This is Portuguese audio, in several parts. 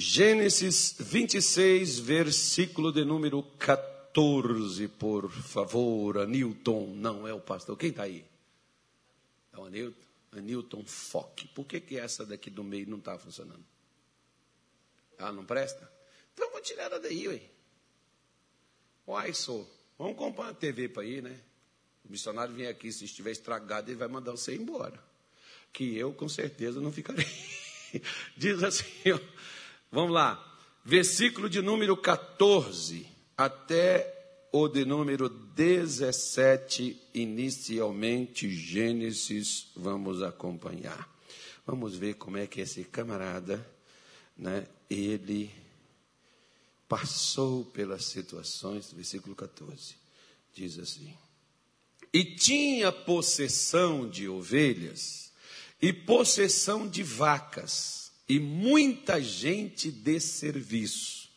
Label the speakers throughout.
Speaker 1: Gênesis 26, versículo de número 14, por favor, Anilton. Não é o pastor. Quem está aí? É o Anilton? Anilton Fock. Por que, que essa daqui do meio não está funcionando? Ah, não presta? Então vou tirar ela daí, ué. Uai, sou. Vamos comprar uma TV para ir, né? O missionário vem aqui, se estiver estragado, ele vai mandar você embora. Que eu, com certeza, não ficarei. Diz assim, ó, vamos lá. Versículo de número 14 até o de número 17, inicialmente Gênesis, vamos acompanhar. Vamos ver como é que esse camarada, né, ele passou pelas situações, versículo 14, diz assim: E tinha possessão de ovelhas, e possessão de vacas, e muita gente de serviço,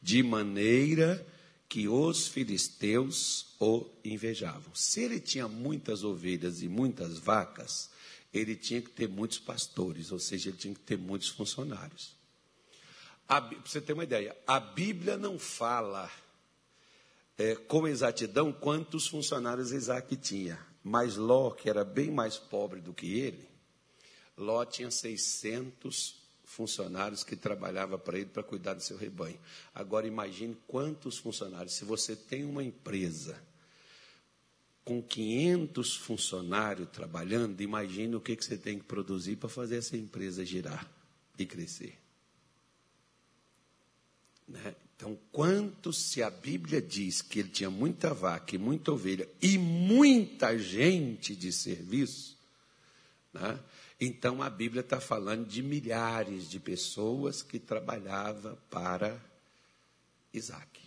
Speaker 1: de maneira que os filisteus o invejavam. Se ele tinha muitas ovelhas e muitas vacas, ele tinha que ter muitos pastores, ou seja, ele tinha que ter muitos funcionários. Para você ter uma ideia, a Bíblia não fala é, com exatidão quantos funcionários Isaac tinha. Mas Ló, que era bem mais pobre do que ele, Ló tinha 600 funcionários que trabalhavam para ele para cuidar do seu rebanho. Agora imagine quantos funcionários. Se você tem uma empresa com 500 funcionários trabalhando, imagine o que, que você tem que produzir para fazer essa empresa girar e crescer. Né? Então, quanto se a Bíblia diz que ele tinha muita vaca e muita ovelha e muita gente de serviço, né? Então a Bíblia está falando de milhares de pessoas que trabalhavam para Isaac.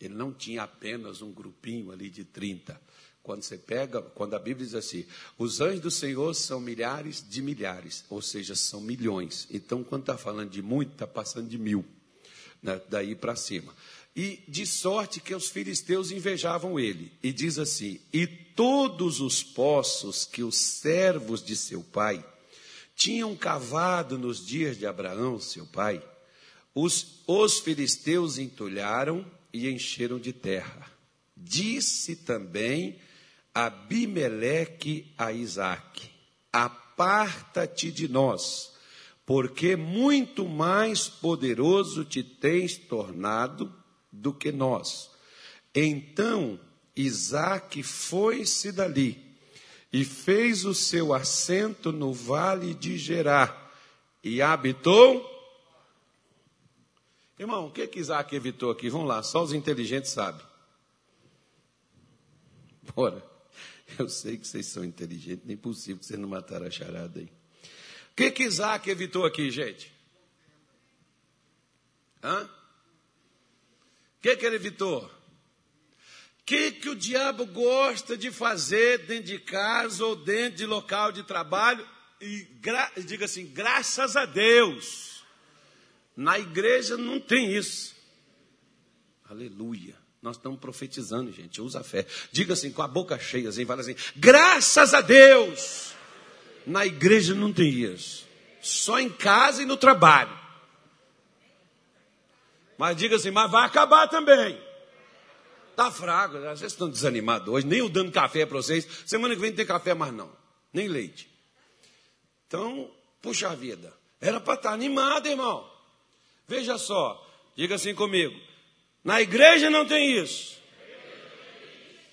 Speaker 1: Ele não tinha apenas um grupinho ali de 30. Quando você pega, quando a Bíblia diz assim, os anjos do Senhor são milhares de milhares, ou seja, são milhões. Então, quando está falando de muito, está passando de mil né, daí para cima. E de sorte que os filisteus invejavam ele. E diz assim: E todos os poços que os servos de seu pai tinham cavado nos dias de Abraão, seu pai, os, os filisteus entulharam e encheram de terra. Disse também Abimeleque a Isaque: Aparta-te de nós porque muito mais poderoso te tens tornado do que nós. Então Isaac foi-se dali e fez o seu assento no vale de Gerá e habitou. Irmão, o que que Isaac evitou aqui? Vamos lá, só os inteligentes sabem. Bora. Eu sei que vocês são inteligentes, nem possível que vocês não mataram a charada aí. O que, que Isaac evitou aqui, gente? Hã? O que, que ele evitou? O que, que o diabo gosta de fazer dentro de casa ou dentro de local de trabalho? E diga assim, graças a Deus. Na igreja não tem isso. Aleluia. Nós estamos profetizando, gente. Usa a fé. Diga assim, com a boca cheia, assim, fala assim: graças a Deus. Na igreja não tem isso. Só em casa e no trabalho. Mas diga assim, mas vai acabar também. Tá fraco, vocês estão desanimados hoje, nem eu dando café para vocês. Semana que vem não tem café mais não, nem leite. Então, puxa vida, era para estar tá animado, irmão. Veja só, diga assim comigo: na igreja não tem isso,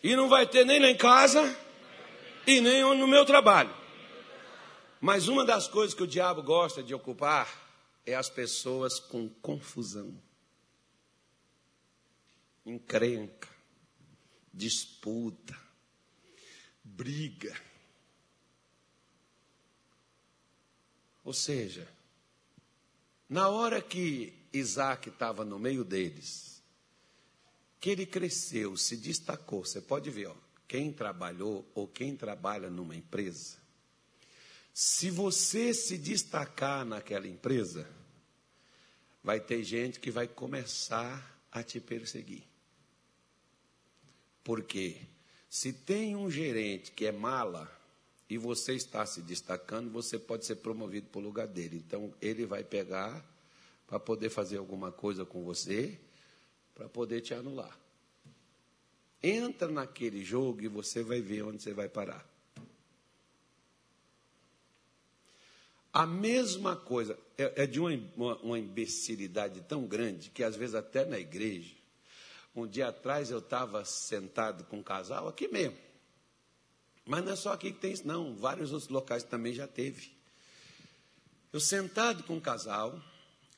Speaker 1: e não vai ter nem lá em casa, e nem no meu trabalho. Mas uma das coisas que o diabo gosta de ocupar é as pessoas com confusão, encrenca, disputa, briga. Ou seja, na hora que Isaac estava no meio deles, que ele cresceu, se destacou. Você pode ver, ó, quem trabalhou ou quem trabalha numa empresa, se você se destacar naquela empresa, vai ter gente que vai começar a te perseguir. Porque se tem um gerente que é mala e você está se destacando, você pode ser promovido para o lugar dele. Então ele vai pegar para poder fazer alguma coisa com você, para poder te anular. Entra naquele jogo e você vai ver onde você vai parar. A mesma coisa, é, é de uma, uma, uma, imbecilidade tão grande que às vezes até na igreja, um dia atrás eu estava sentado com um casal aqui mesmo. Mas não é só aqui que tem isso, não. Vários outros locais também já teve. Eu sentado com um casal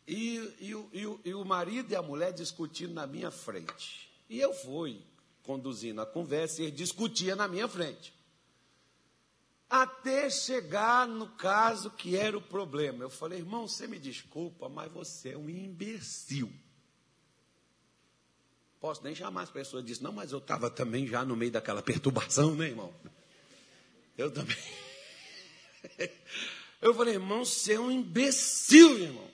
Speaker 1: e, e, e, e o marido e a mulher discutindo na minha frente. E eu fui conduzindo a conversa e discutia na minha frente até chegar no caso que era o problema. Eu falei, irmão, você me desculpa, mas você é um imbecil. Posso nem chamar as pessoas disso, não, mas eu estava também já no meio daquela perturbação, né, irmão? Eu também. Eu falei, irmão, você é um imbecil, irmão.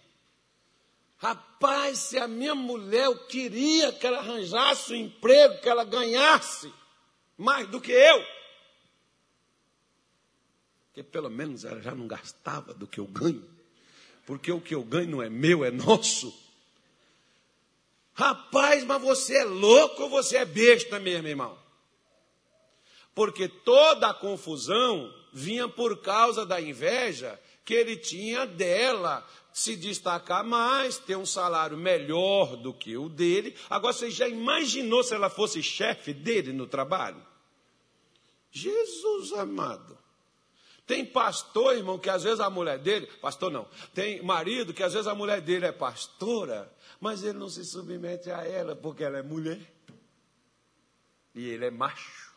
Speaker 1: Rapaz, se a minha mulher, eu queria que ela arranjasse um emprego, que ela ganhasse mais do que eu. Porque pelo menos ela já não gastava do que eu ganho. Porque o que eu ganho não é meu, é nosso. Rapaz, mas você é louco ou você é besta mesmo, irmão? Porque toda a confusão vinha por causa da inveja que ele tinha dela, se destacar mais, ter um salário melhor do que o dele. Agora, você já imaginou se ela fosse chefe dele no trabalho? Jesus amado. Tem pastor, irmão, que às vezes a mulher dele, pastor não, tem marido que às vezes a mulher dele é pastora, mas ele não se submete a ela porque ela é mulher. E ele é macho.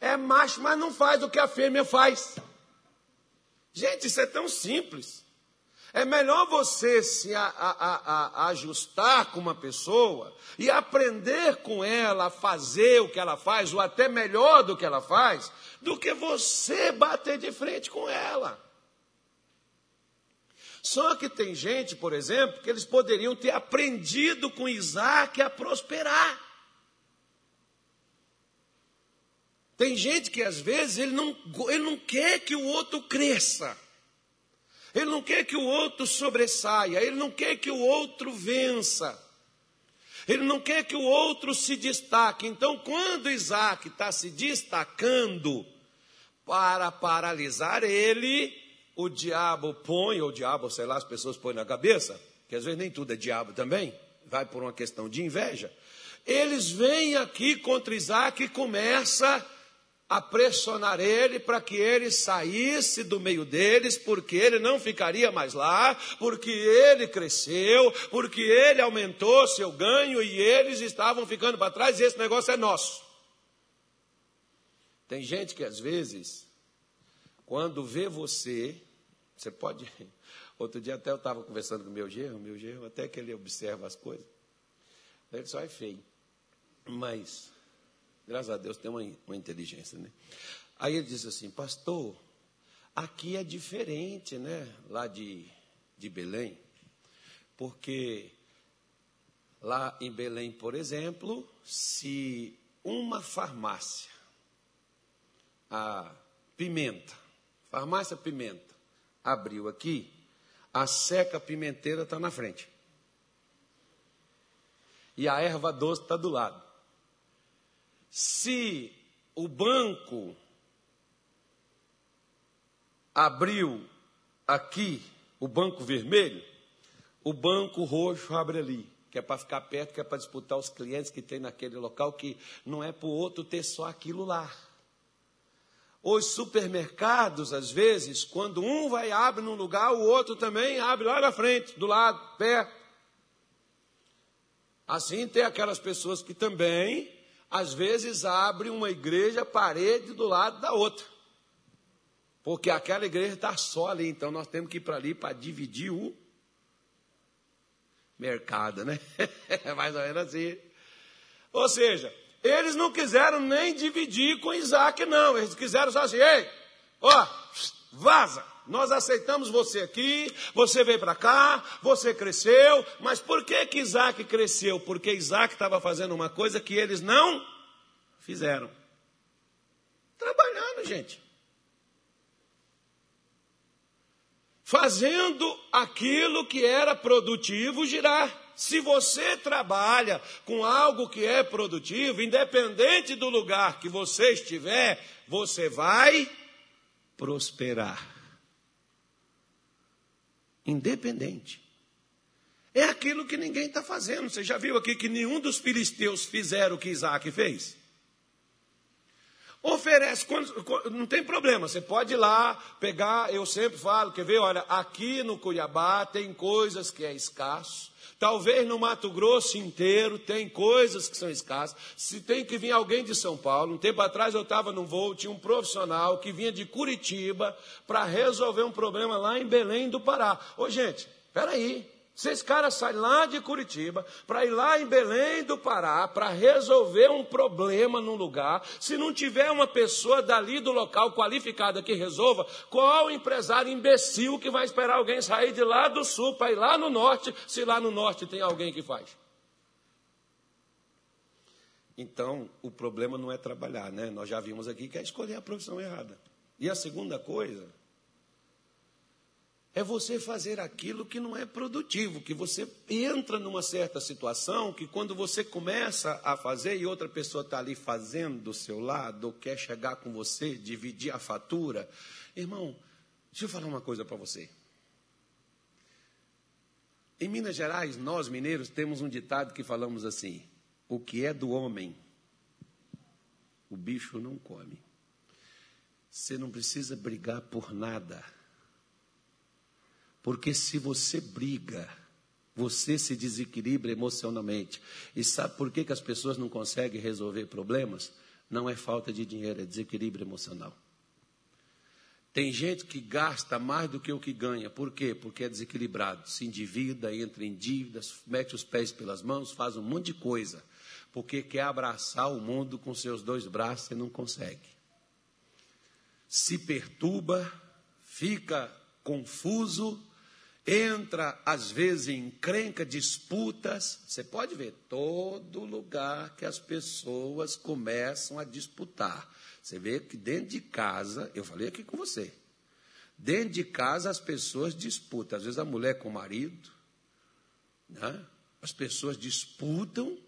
Speaker 1: É macho, mas não faz o que a fêmea faz. Gente, isso é tão simples. É melhor você se a, a, a, ajustar com uma pessoa e aprender com ela a fazer o que ela faz, ou até melhor do que ela faz, do que você bater de frente com ela. Só que tem gente, por exemplo, que eles poderiam ter aprendido com Isaac a prosperar. Tem gente que às vezes ele não, ele não quer que o outro cresça. Ele não quer que o outro sobressaia, ele não quer que o outro vença. Ele não quer que o outro se destaque. Então, quando Isaac está se destacando, para paralisar ele, o diabo põe, ou o diabo, sei lá, as pessoas põem na cabeça, que às vezes nem tudo é diabo também, vai por uma questão de inveja. Eles vêm aqui contra Isaac e começa a pressionar ele para que ele saísse do meio deles, porque ele não ficaria mais lá, porque ele cresceu, porque ele aumentou seu ganho e eles estavam ficando para trás e esse negócio é nosso. Tem gente que às vezes, quando vê você, você pode. Outro dia até eu estava conversando com o meu genro, meu genro, até que ele observa as coisas. Ele só é feio. Mas, graças a Deus, tem uma, uma inteligência, né? Aí ele disse assim, pastor, aqui é diferente, né? Lá de, de Belém. Porque lá em Belém, por exemplo, se uma farmácia a Pimenta, farmácia Pimenta, abriu aqui, a seca pimenteira está na frente. E a erva doce está do lado. Se o banco abriu aqui, o banco vermelho, o banco roxo abre ali, que é para ficar perto, que é para disputar os clientes que tem naquele local, que não é para o outro ter só aquilo lá. Os supermercados, às vezes, quando um vai abre num lugar, o outro também abre lá na frente, do lado, perto. Assim tem aquelas pessoas que também, às vezes, abrem uma igreja parede do lado da outra. Porque aquela igreja está só ali, então nós temos que ir para ali para dividir o mercado, né? É mais ou menos assim. Ou seja, eles não quiseram nem dividir com Isaac, não. Eles quiseram só assim: ei, ó, vaza. Nós aceitamos você aqui, você veio para cá, você cresceu, mas por que que Isaac cresceu? Porque Isaac estava fazendo uma coisa que eles não fizeram. Trabalhando, gente. fazendo aquilo que era produtivo girar. Se você trabalha com algo que é produtivo, independente do lugar que você estiver, você vai prosperar. Independente. É aquilo que ninguém está fazendo. Você já viu aqui que nenhum dos filisteus fizeram o que Isaac fez? Oferece, não tem problema, você pode ir lá pegar, eu sempre falo, quer ver, olha, aqui no Cuiabá tem coisas que é escasso, talvez no Mato Grosso inteiro tem coisas que são escassas, se tem que vir alguém de São Paulo, um tempo atrás eu estava num voo, tinha um profissional que vinha de Curitiba para resolver um problema lá em Belém do Pará. Ô gente, peraí, se esse cara sai lá de Curitiba para ir lá em Belém do Pará para resolver um problema num lugar, se não tiver uma pessoa dali do local qualificada que resolva, qual empresário imbecil que vai esperar alguém sair de lá do sul para ir lá no norte, se lá no norte tem alguém que faz? Então, o problema não é trabalhar, né? Nós já vimos aqui que é escolher a profissão errada. E a segunda coisa é você fazer aquilo que não é produtivo, que você entra numa certa situação que quando você começa a fazer e outra pessoa está ali fazendo do seu lado, ou quer chegar com você, dividir a fatura. Irmão, deixa eu falar uma coisa para você. Em Minas Gerais, nós mineiros temos um ditado que falamos assim: o que é do homem, o bicho não come. Você não precisa brigar por nada. Porque se você briga, você se desequilibra emocionalmente. E sabe por que, que as pessoas não conseguem resolver problemas? Não é falta de dinheiro, é desequilíbrio emocional. Tem gente que gasta mais do que o que ganha. Por quê? Porque é desequilibrado. Se endivida, entra em dívidas, mete os pés pelas mãos, faz um monte de coisa. Porque quer abraçar o mundo com seus dois braços e não consegue. Se perturba, fica confuso, entra às vezes em encrenca, disputas. Você pode ver todo lugar que as pessoas começam a disputar. Você vê que dentro de casa, eu falei aqui com você, dentro de casa as pessoas disputam. Às vezes a mulher com o marido, né? as pessoas disputam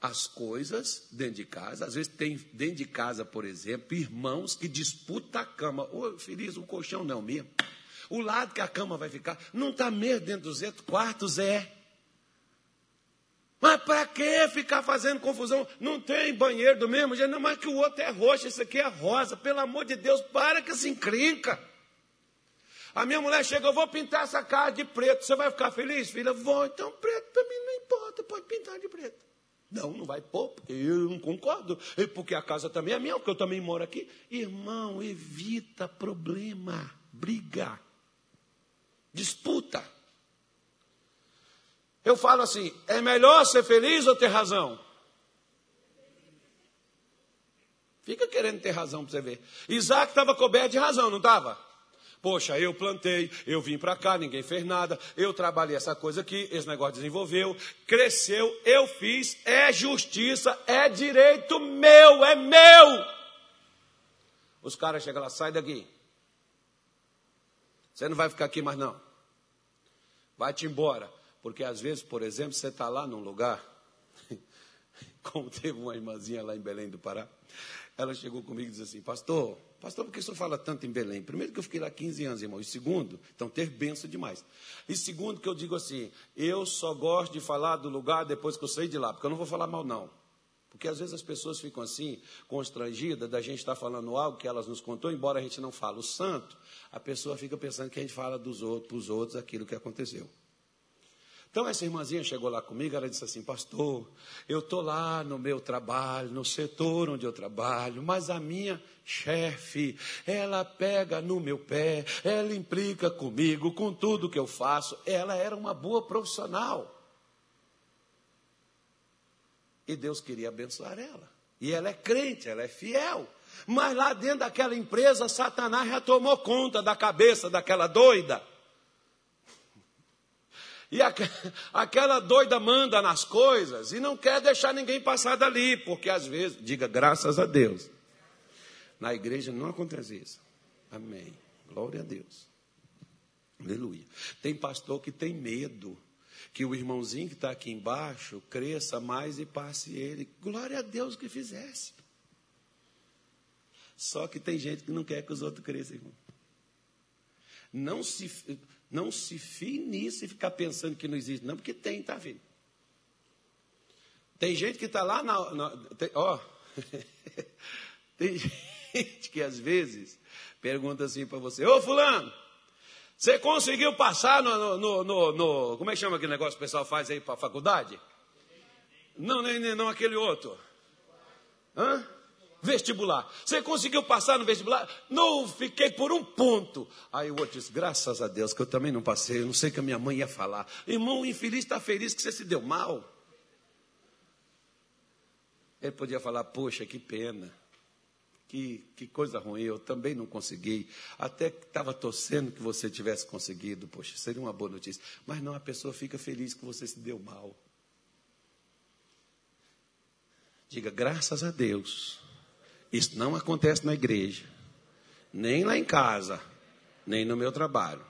Speaker 1: as coisas dentro de casa. Às vezes tem dentro de casa, por exemplo, irmãos que disputam a cama. Ô, feliz, o colchão não mesmo o lado que a cama vai ficar. Não está mesmo dentro dos quartos, é. Mas para que ficar fazendo confusão? Não tem banheiro do mesmo jeito, não, mas que o outro é roxo, esse aqui é rosa. Pelo amor de Deus, para que se encrenca. A minha mulher chega, eu vou pintar essa casa de preto. Você vai ficar feliz, filha? Vou, então preto para mim não importa, pode pintar de preto. Não, não vai pôr, porque eu não concordo. Porque a casa também é minha, porque eu também moro aqui. Irmão, evita problema, briga disputa. Eu falo assim: é melhor ser feliz ou ter razão? Fica querendo ter razão para você ver. Isaac estava coberto de razão, não estava? Poxa, eu plantei, eu vim para cá, ninguém fez nada, eu trabalhei essa coisa aqui, esse negócio desenvolveu, cresceu, eu fiz, é justiça, é direito meu, é meu. Os caras chegam lá, sai daqui. Você não vai ficar aqui mais não. Vai-te embora. Porque às vezes, por exemplo, você está lá num lugar, como teve uma irmãzinha lá em Belém do Pará, ela chegou comigo e disse assim, pastor, pastor, por que o senhor fala tanto em Belém? Primeiro que eu fiquei lá 15 anos, irmão. E segundo, então ter benção demais. E segundo que eu digo assim, eu só gosto de falar do lugar depois que eu saí de lá, porque eu não vou falar mal não. Porque às vezes as pessoas ficam assim, constrangidas da gente estar falando algo que elas nos contou, embora a gente não fale o santo, a pessoa fica pensando que a gente fala dos outros, para os outros aquilo que aconteceu. Então essa irmãzinha chegou lá comigo, ela disse assim, pastor, eu estou lá no meu trabalho, no setor onde eu trabalho, mas a minha chefe, ela pega no meu pé, ela implica comigo, com tudo que eu faço. Ela era uma boa profissional. E Deus queria abençoar ela. E ela é crente, ela é fiel. Mas lá dentro daquela empresa, Satanás já tomou conta da cabeça daquela doida. E aquela doida manda nas coisas e não quer deixar ninguém passar dali, porque às vezes, diga graças a Deus, na igreja não acontece isso. Amém. Glória a Deus. Aleluia. Tem pastor que tem medo que o irmãozinho que está aqui embaixo cresça mais e passe ele. Glória a Deus que fizesse. Só que tem gente que não quer que os outros cresçam, irmão. Não se, não se fie nisso e ficar pensando que não existe, não, porque tem, tá vendo? Tem gente que está lá na. na tem, ó, tem gente que às vezes pergunta assim para você: Ô Fulano, você conseguiu passar no, no, no, no, Como é que chama aquele negócio que o pessoal faz aí para a faculdade? Não, nem, não aquele outro. Hã? Vestibular. Você conseguiu passar no vestibular? Não, fiquei por um ponto. Aí o outro disse: graças a Deus que eu também não passei. Eu não sei o que a minha mãe ia falar. Irmão, o infeliz está feliz que você se deu mal. Ele podia falar: poxa, que pena que, que coisa ruim, eu também não consegui. Até que estava torcendo que você tivesse conseguido, poxa, seria uma boa notícia. Mas não, a pessoa fica feliz que você se deu mal. Diga, graças a Deus. Isso não acontece na igreja, nem lá em casa, nem no meu trabalho.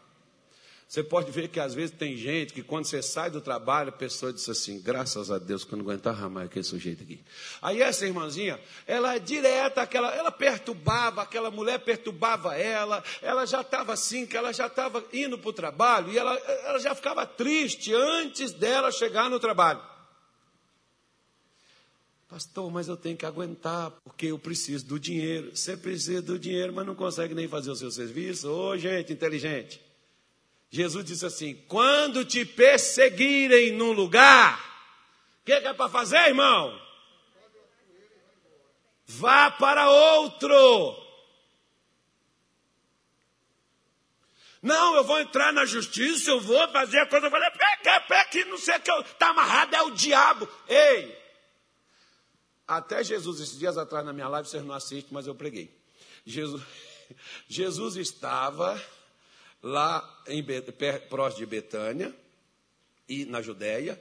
Speaker 1: Você pode ver que às vezes tem gente que quando você sai do trabalho, a pessoa diz assim, graças a Deus que eu não aguentava mais aquele sujeito aqui. Aí essa irmãzinha, ela é direta, aquela, ela perturbava, aquela mulher perturbava ela, ela já estava assim, que ela já estava indo para o trabalho e ela, ela já ficava triste antes dela chegar no trabalho. Pastor, mas eu tenho que aguentar, porque eu preciso do dinheiro. Você precisa do dinheiro, mas não consegue nem fazer o seu serviço. Ô, gente inteligente. Jesus disse assim: quando te perseguirem num lugar, o que, que é para fazer, irmão? Vá para outro. Não, eu vou entrar na justiça, eu vou fazer a coisa. Eu falei, pega, pega, que não sei o que está amarrado, é o diabo. Ei! Até Jesus, esses dias atrás na minha live, vocês não assistem, mas eu preguei. Jesus, Jesus estava lá em, próximo de Betânia, e na Judéia,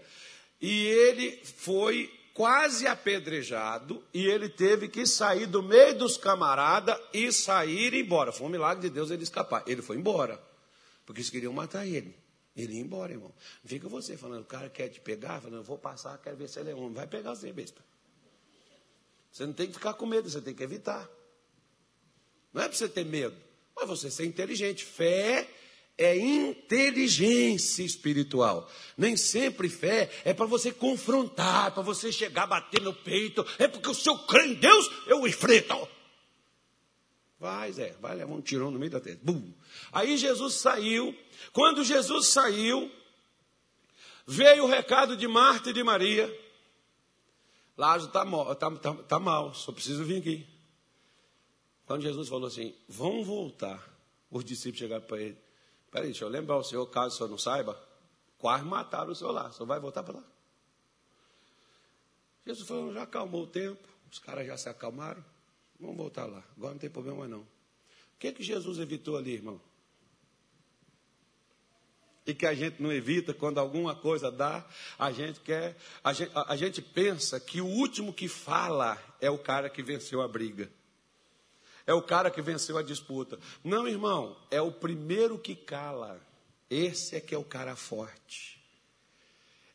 Speaker 1: e ele foi quase apedrejado e ele teve que sair do meio dos camaradas e sair embora. Foi um milagre de Deus ele escapar. Ele foi embora, porque eles queriam matar ele. Ele ia embora, irmão. Fica você falando, o cara quer te pegar, falando, vou passar, quero ver se ele é homem. Vai pegar você, besta. Você não tem que ficar com medo, você tem que evitar. Não é para você ter medo. Mas você ser inteligente. Fé é inteligência espiritual. Nem sempre fé é para você confrontar, para você chegar, bater no peito. É porque o seu crê em Deus, eu enfrento. Vai, Zé, vai levar um tirão no meio da testa. Bum. Aí Jesus saiu. Quando Jesus saiu, veio o recado de Marta e de Maria. Lázaro está tá, tá, tá mal, só preciso vir aqui. Quando Jesus falou assim, vão voltar, os discípulos chegaram para ele. Peraí, deixa eu lembrar o senhor, caso o senhor não saiba, quase mataram o senhor lá, o senhor vai voltar para lá. Jesus falou, já acalmou o tempo, os caras já se acalmaram, vamos voltar lá, agora não tem problema não. O que, que Jesus evitou ali, irmão? E que a gente não evita quando alguma coisa dá, a gente quer, a gente, a, a gente pensa que o último que fala é o cara que venceu a briga é o cara que venceu a disputa. Não, irmão, é o primeiro que cala. Esse é que é o cara forte.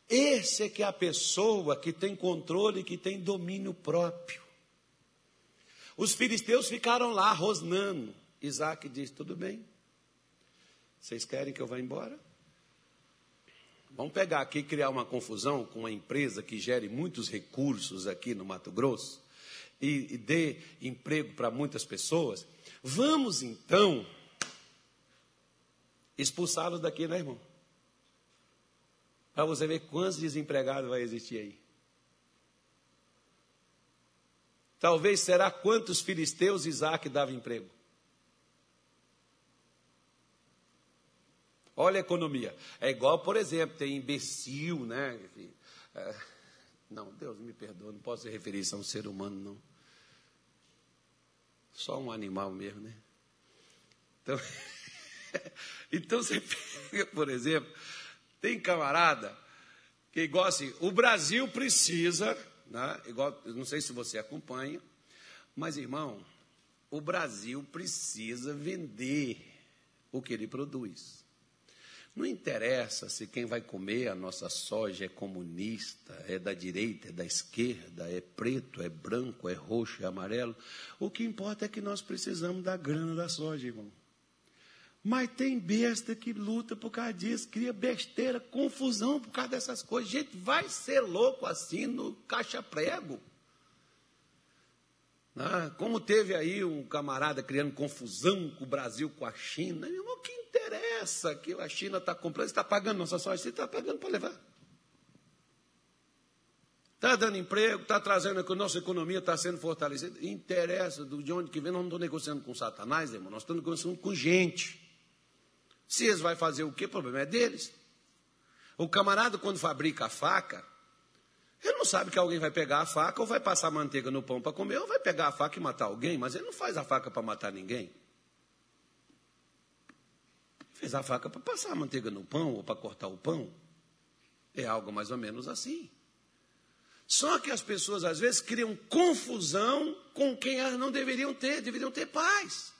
Speaker 1: Esse é que é a pessoa que tem controle, que tem domínio próprio. Os filisteus ficaram lá rosnando. Isaac disse: Tudo bem, vocês querem que eu vá embora? Vamos pegar aqui e criar uma confusão com uma empresa que gere muitos recursos aqui no Mato Grosso e, e dê emprego para muitas pessoas, vamos então expulsá-los daqui, né, irmão? Para você ver quantos desempregados vai existir aí. Talvez será quantos filisteus Isaac dava emprego. Olha a economia. É igual, por exemplo, tem imbecil, né? É, não, Deus me perdoa, não posso referir isso a um ser humano, não. Só um animal mesmo, né? Então, então você pega, por exemplo, tem camarada que igual assim, o Brasil precisa, né, igual, não sei se você acompanha, mas irmão, o Brasil precisa vender o que ele produz. Não interessa se quem vai comer a nossa soja é comunista, é da direita, é da esquerda, é preto, é branco, é roxo, é amarelo. O que importa é que nós precisamos da grana da soja, irmão. Mas tem besta que luta por causa disso, cria besteira, confusão por causa dessas coisas. Gente, vai ser louco assim no caixa-prego. Ah, como teve aí um camarada criando confusão com o Brasil, com a China. O que interessa que a China está comprando? Você está pagando nossa soja? Você está pagando para levar. Está dando emprego, está trazendo que nossa economia está sendo fortalecida. Interessa de onde que vem, nós não estamos negociando com Satanás, irmão, nós estamos negociando com gente. Se eles vão fazer o quê? O problema é deles. O camarada, quando fabrica a faca, ele não sabe que alguém vai pegar a faca ou vai passar manteiga no pão para comer, ou vai pegar a faca e matar alguém, mas ele não faz a faca para matar ninguém. Fez a faca para passar a manteiga no pão ou para cortar o pão. É algo mais ou menos assim. Só que as pessoas às vezes criam confusão com quem elas não deveriam ter, deveriam ter paz.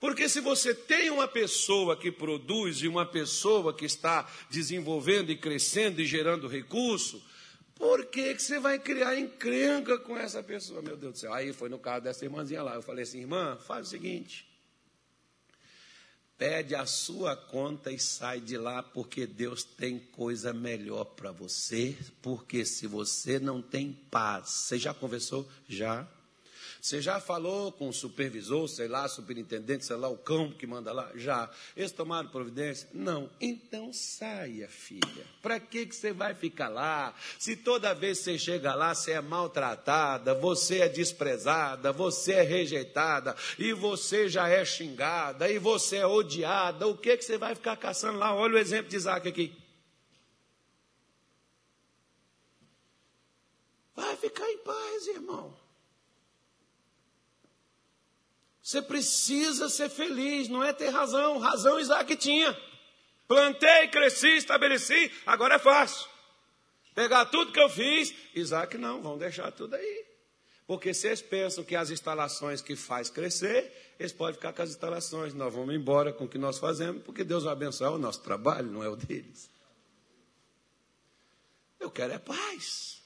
Speaker 1: Porque se você tem uma pessoa que produz e uma pessoa que está desenvolvendo e crescendo e gerando recurso, por que, que você vai criar encrenca com essa pessoa? Meu Deus do céu. Aí foi no caso dessa irmãzinha lá. Eu falei assim, irmã, faz o seguinte. Pede a sua conta e sai de lá, porque Deus tem coisa melhor para você. Porque se você não tem paz, você já conversou? Já. Você já falou com o supervisor, sei lá, superintendente, sei lá, o cão que manda lá? Já. Eles tomaram providência? Não. Então saia, filha. Para que, que você vai ficar lá? Se toda vez que você chega lá, você é maltratada, você é desprezada, você é rejeitada, e você já é xingada, e você é odiada, o que, que você vai ficar caçando lá? Olha o exemplo de Isaac aqui. Vai ficar em paz, irmão. Você precisa ser feliz, não é ter razão. Razão Isaac tinha. Plantei, cresci, estabeleci, agora é fácil. Pegar tudo que eu fiz, Isaac não, vão deixar tudo aí. Porque se eles pensam que as instalações que faz crescer, eles podem ficar com as instalações. Nós vamos embora com o que nós fazemos, porque Deus vai abençoar o nosso trabalho, não é o deles. Eu quero é paz.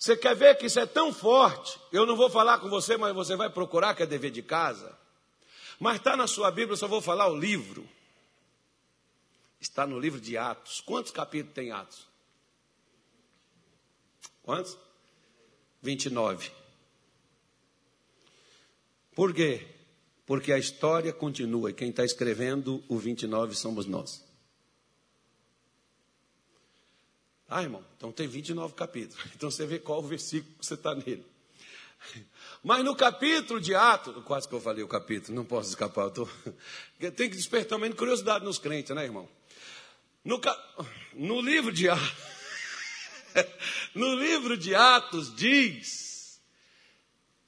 Speaker 1: Você quer ver que isso é tão forte? Eu não vou falar com você, mas você vai procurar, que é dever de casa. Mas está na sua Bíblia, eu só vou falar o livro. Está no livro de Atos. Quantos capítulos tem Atos? Quantos? 29. Por quê? Porque a história continua e quem está escrevendo o 29 somos nós. Ah, irmão, então tem 29 capítulos. Então você vê qual o versículo que você está nele. Mas no capítulo de Atos, quase que eu falei o capítulo, não posso escapar. Tô... Tem que despertar também curiosidade nos crentes, né, irmão? No, ca... no livro de Atos, no livro de Atos diz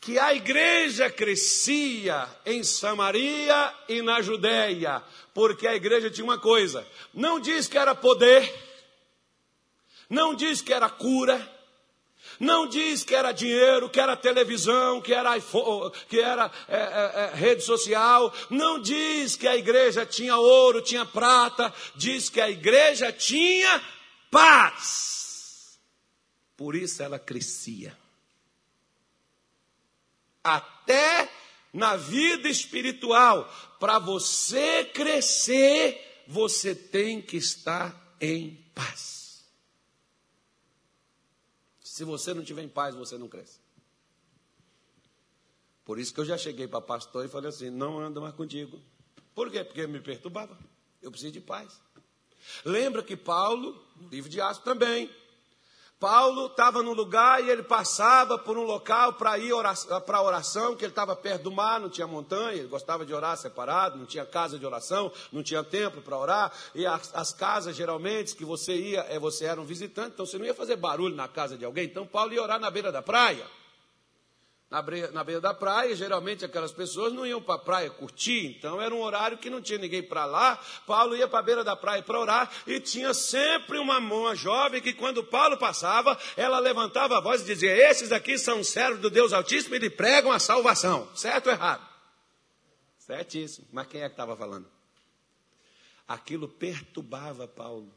Speaker 1: que a igreja crescia em Samaria e na Judéia, porque a igreja tinha uma coisa, não diz que era poder, não diz que era cura, não diz que era dinheiro, que era televisão, que era, iPhone, que era é, é, é, rede social. Não diz que a igreja tinha ouro, tinha prata. Diz que a igreja tinha paz. Por isso ela crescia. Até na vida espiritual. Para você crescer, você tem que estar em paz. Se você não tiver em paz, você não cresce. Por isso que eu já cheguei para pastor e falei assim: não anda mais contigo. Por quê? Porque me perturbava. Eu preciso de paz. Lembra que Paulo, no livro de Atos também, Paulo estava num lugar e ele passava por um local para ir para a oração, que ele estava perto do mar, não tinha montanha, ele gostava de orar separado, não tinha casa de oração, não tinha templo para orar, e as, as, casas geralmente que você ia, é, você era um visitante, então você não ia fazer barulho na casa de alguém, então Paulo ia orar na beira da praia na beira, na beira da praia, geralmente aquelas pessoas não iam para a praia curtir, então era um horário que não tinha ninguém para lá. Paulo ia para a beira da praia para orar e tinha sempre uma, uma jovem que, quando Paulo passava, ela levantava a voz e dizia: Esses aqui são servos do Deus Altíssimo e lhe pregam a salvação. Certo ou errado? Certíssimo. Mas quem é que estava falando? aquilo perturbava Paulo.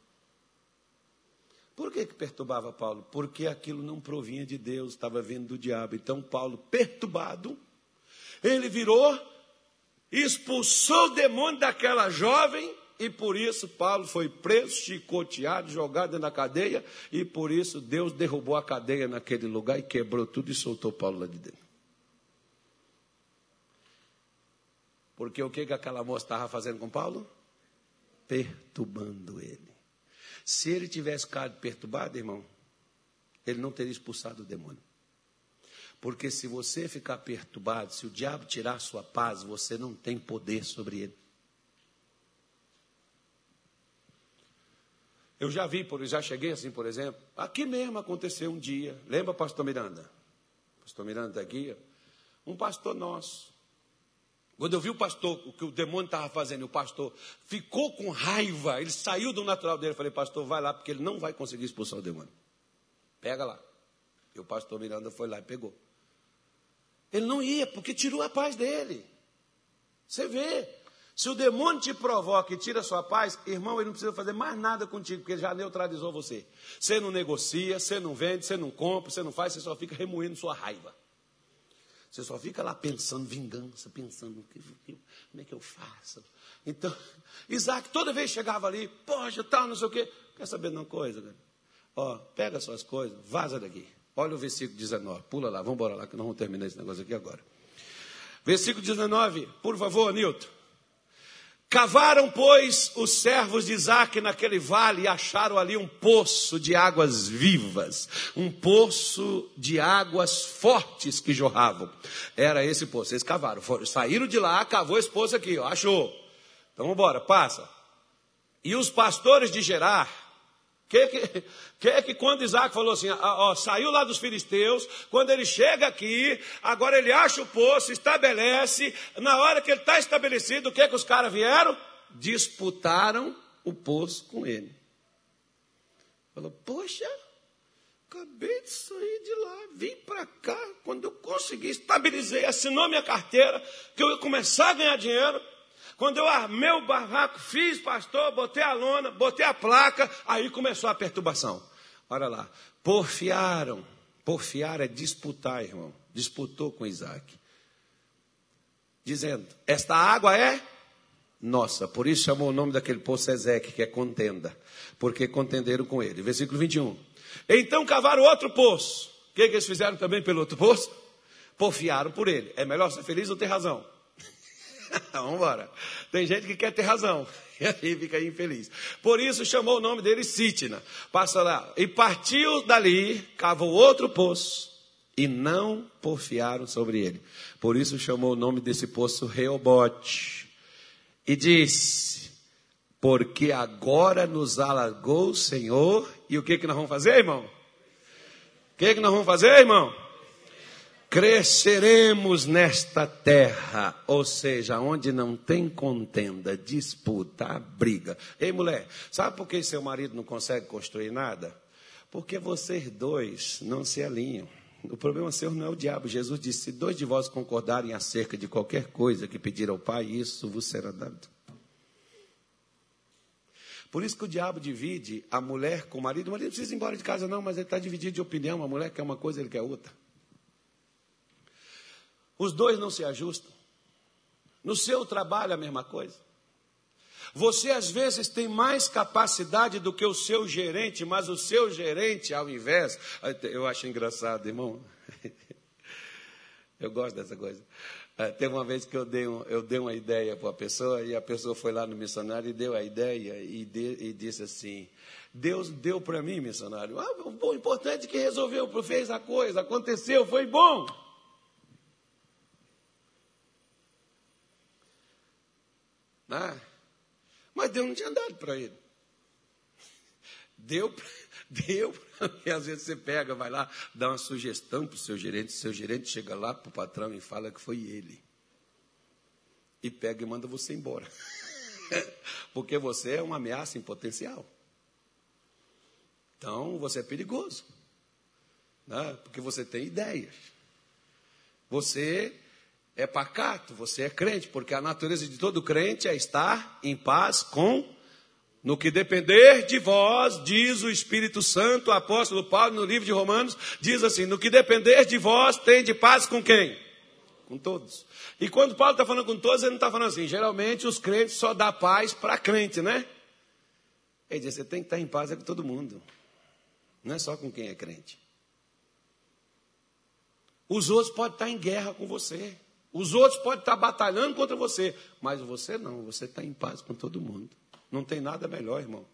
Speaker 1: Por que, que perturbava Paulo? Porque aquilo não provinha de Deus, estava vindo do diabo. Então, Paulo, perturbado, ele virou, expulsou o demônio daquela jovem, e por isso Paulo foi preso, chicoteado, jogado da cadeia, e por isso Deus derrubou a cadeia naquele lugar e quebrou tudo e soltou Paulo lá de dentro. Porque o que, que aquela moça estava fazendo com Paulo? Perturbando ele. Se ele tivesse ficado perturbado, irmão, ele não teria expulsado o demônio. Porque se você ficar perturbado, se o diabo tirar sua paz, você não tem poder sobre ele. Eu já vi, por, já cheguei assim, por exemplo, aqui mesmo aconteceu um dia. Lembra, pastor Miranda? Pastor Miranda está aqui. Um pastor nosso quando eu vi o pastor, o que o demônio estava fazendo, o pastor ficou com raiva, ele saiu do natural dele. Eu falei, pastor, vai lá, porque ele não vai conseguir expulsar o demônio. Pega lá. E o pastor Miranda foi lá e pegou. Ele não ia, porque tirou a paz dele. Você vê. Se o demônio te provoca e tira a sua paz, irmão, ele não precisa fazer mais nada contigo, porque ele já neutralizou você. Você não negocia, você não vende, você não compra, você não faz, você só fica remoendo sua raiva. Você só fica lá pensando vingança, pensando como é que eu faço. Então, Isaac toda vez chegava ali, poxa, tal, não sei o quê. Quer saber de uma coisa, cara? Ó, pega suas coisas, vaza daqui. Olha o versículo 19, pula lá, vamos embora lá, que nós vamos terminar esse negócio aqui agora. Versículo 19, por favor, Nilton. Cavaram, pois, os servos de Isaac naquele vale e acharam ali um poço de águas vivas, um poço de águas fortes que jorravam. Era esse poço. Eles cavaram, foram, saíram de lá, cavou esse poço aqui, ó, achou. Então, vamos embora, passa. E os pastores de Gerar, que, que, que que quando Isaac falou assim, ó, saiu lá dos filisteus, quando ele chega aqui, agora ele acha o poço, estabelece, na hora que ele está estabelecido, o que que os caras vieram? Disputaram o poço com ele. Falou, poxa, acabei de sair de lá, vim para cá, quando eu consegui, estabilizei, assinou minha carteira, que eu ia começar a ganhar dinheiro, quando eu armei o barraco, fiz, pastor, botei a lona, botei a placa, aí começou a perturbação. Olha lá, porfiaram. Porfiar é disputar, irmão. Disputou com Isaac. Dizendo: Esta água é nossa. Por isso chamou o nome daquele poço Ezeque, que é contenda. Porque contenderam com ele. Versículo 21. Então cavaram outro poço. O que, que eles fizeram também pelo outro poço? Porfiaram por ele. É melhor ser feliz ou ter razão? Vamos embora. Tem gente que quer ter razão. E aí fica infeliz. Por isso chamou o nome dele Sitna. Passa lá. E partiu dali, cavou outro poço. E não porfiaram sobre ele. Por isso chamou o nome desse poço Reobote. E disse: Porque agora nos alargou o Senhor. E o que, que nós vamos fazer, irmão? O que, que nós vamos fazer, irmão? Cresceremos nesta terra, ou seja, onde não tem contenda, disputa, briga. Ei, mulher, sabe por que seu marido não consegue construir nada? Porque vocês dois não se alinham. O problema seu não é o diabo. Jesus disse: se dois de vós concordarem acerca de qualquer coisa que pedir ao Pai, isso vos será dado. Por isso que o diabo divide a mulher com o marido. O marido não precisa ir embora de casa, não, mas ele está dividido de opinião. A mulher quer uma coisa, ele quer outra. Os dois não se ajustam. No seu trabalho, a mesma coisa. Você às vezes tem mais capacidade do que o seu gerente, mas o seu gerente, ao invés. Eu acho engraçado, irmão. Eu gosto dessa coisa. Uh, teve uma vez que eu dei, um, eu dei uma ideia para a pessoa e a pessoa foi lá no missionário e deu a ideia e, de, e disse assim: Deus deu para mim, missionário. Ah, o importante é que resolveu, fez a coisa, aconteceu, foi bom. Né? Mas Deus não tinha dado para ele. Deu, deu, e às vezes você pega, vai lá, dá uma sugestão para o seu gerente, seu gerente chega lá para o patrão e fala que foi ele. E pega e manda você embora. Porque você é uma ameaça em potencial. Então você é perigoso. Né? Porque você tem ideias. Você é pacato, você é crente, porque a natureza de todo crente é estar em paz com No que depender de vós, diz o Espírito Santo, o apóstolo Paulo, no livro de Romanos, diz assim: no que depender de vós, tem de paz com quem? Com todos. E quando Paulo está falando com todos, ele não está falando assim. Geralmente os crentes só dá paz para crente, né? Ele diz: você tem que estar em paz é com todo mundo, não é só com quem é crente. Os outros podem estar em guerra com você. Os outros podem estar batalhando contra você. Mas você não, você está em paz com todo mundo. Não tem nada melhor, irmão,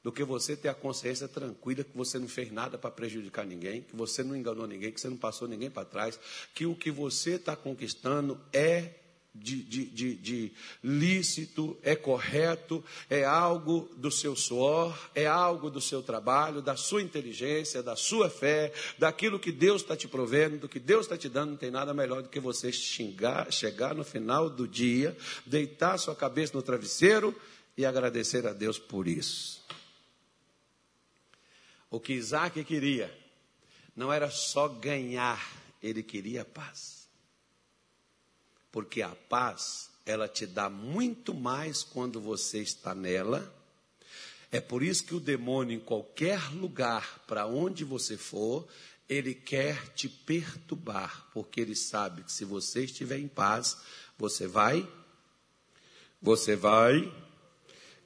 Speaker 1: do que você ter a consciência tranquila que você não fez nada para prejudicar ninguém, que você não enganou ninguém, que você não passou ninguém para trás, que o que você está conquistando é de, de, de, de, lícito, é correto, é algo do seu suor, é algo do seu trabalho, da sua inteligência, da sua fé, daquilo que Deus está te provendo, do que Deus está te dando. Não tem nada melhor do que você xingar, chegar no final do dia, deitar sua cabeça no travesseiro e agradecer a Deus por isso. O que Isaac queria não era só ganhar, ele queria paz porque a paz, ela te dá muito mais quando você está nela. É por isso que o demônio, em qualquer lugar, para onde você for, ele quer te perturbar, porque ele sabe que se você estiver em paz, você vai, você vai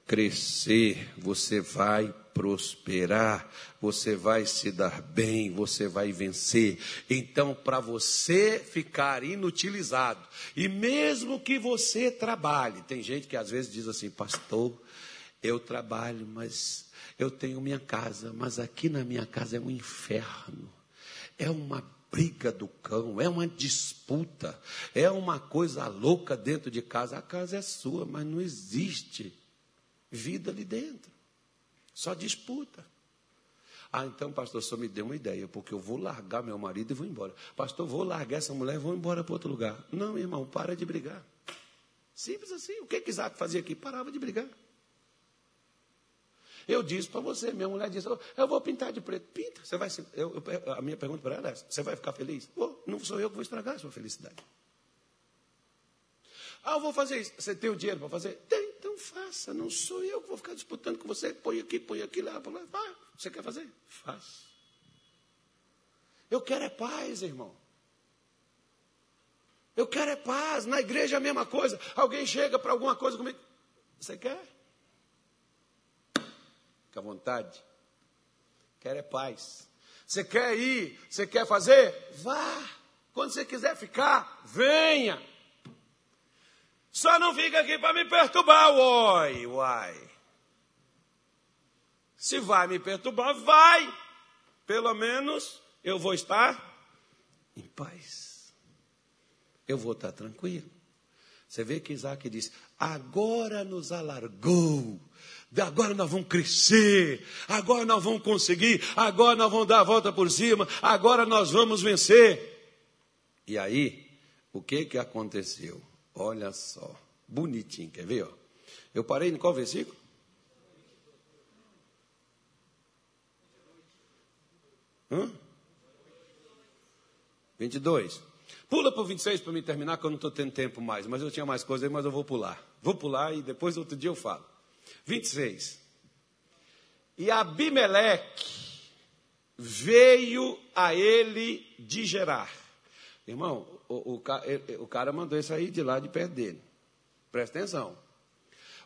Speaker 1: crescer, você vai prosperar, você vai se dar bem, você vai vencer. Então, para você ficar inutilizado, e mesmo que você trabalhe, tem gente que às vezes diz assim, pastor, eu trabalho, mas eu tenho minha casa, mas aqui na minha casa é um inferno, é uma briga do cão, é uma disputa, é uma coisa louca dentro de casa. A casa é sua, mas não existe vida ali dentro. Só disputa. Ah, então, pastor, só me deu uma ideia, porque eu vou largar meu marido e vou embora. Pastor, vou largar essa mulher e vou embora para outro lugar. Não, irmão, para de brigar. Simples assim. O que, que Isaac fazia aqui? Parava de brigar. Eu disse para você, minha mulher disse, eu vou pintar de preto. Pinta. Você vai, eu, eu, a minha pergunta para ela é: você vai ficar feliz? Oh, não sou eu que vou estragar a sua felicidade. Ah, eu vou fazer isso. Você tem o dinheiro para fazer? Tem, faça. Não sou eu que vou ficar disputando com você. Põe aqui, põe aqui, lá, lá. Vai. Você quer fazer? Faça. Eu quero é paz, irmão. Eu quero é paz. Na igreja é a mesma coisa. Alguém chega para alguma coisa comigo. Você quer? Fica à vontade. Quer é paz. Você quer ir? Você quer fazer? Vá. Quando você quiser ficar, venha. Só não fica aqui para me perturbar, uai, uai. Se vai me perturbar, vai. Pelo menos eu vou estar em paz. Eu vou estar tranquilo. Você vê que Isaac diz: agora nos alargou, agora nós vamos crescer, agora nós vamos conseguir, agora nós vamos dar a volta por cima, agora nós vamos vencer. E aí, o que, que aconteceu? Olha só, bonitinho, quer ver? Ó? Eu parei em qual versículo? Hã? 22. Pula para o 26 para me terminar, que eu não estou tendo tempo mais, mas eu tinha mais coisas aí, mas eu vou pular. Vou pular e depois outro dia eu falo. 26. E Abimeleque veio a ele de Gerar. Irmão, o, o, o, cara mandou isso aí de lá de perto dele. Presta atenção.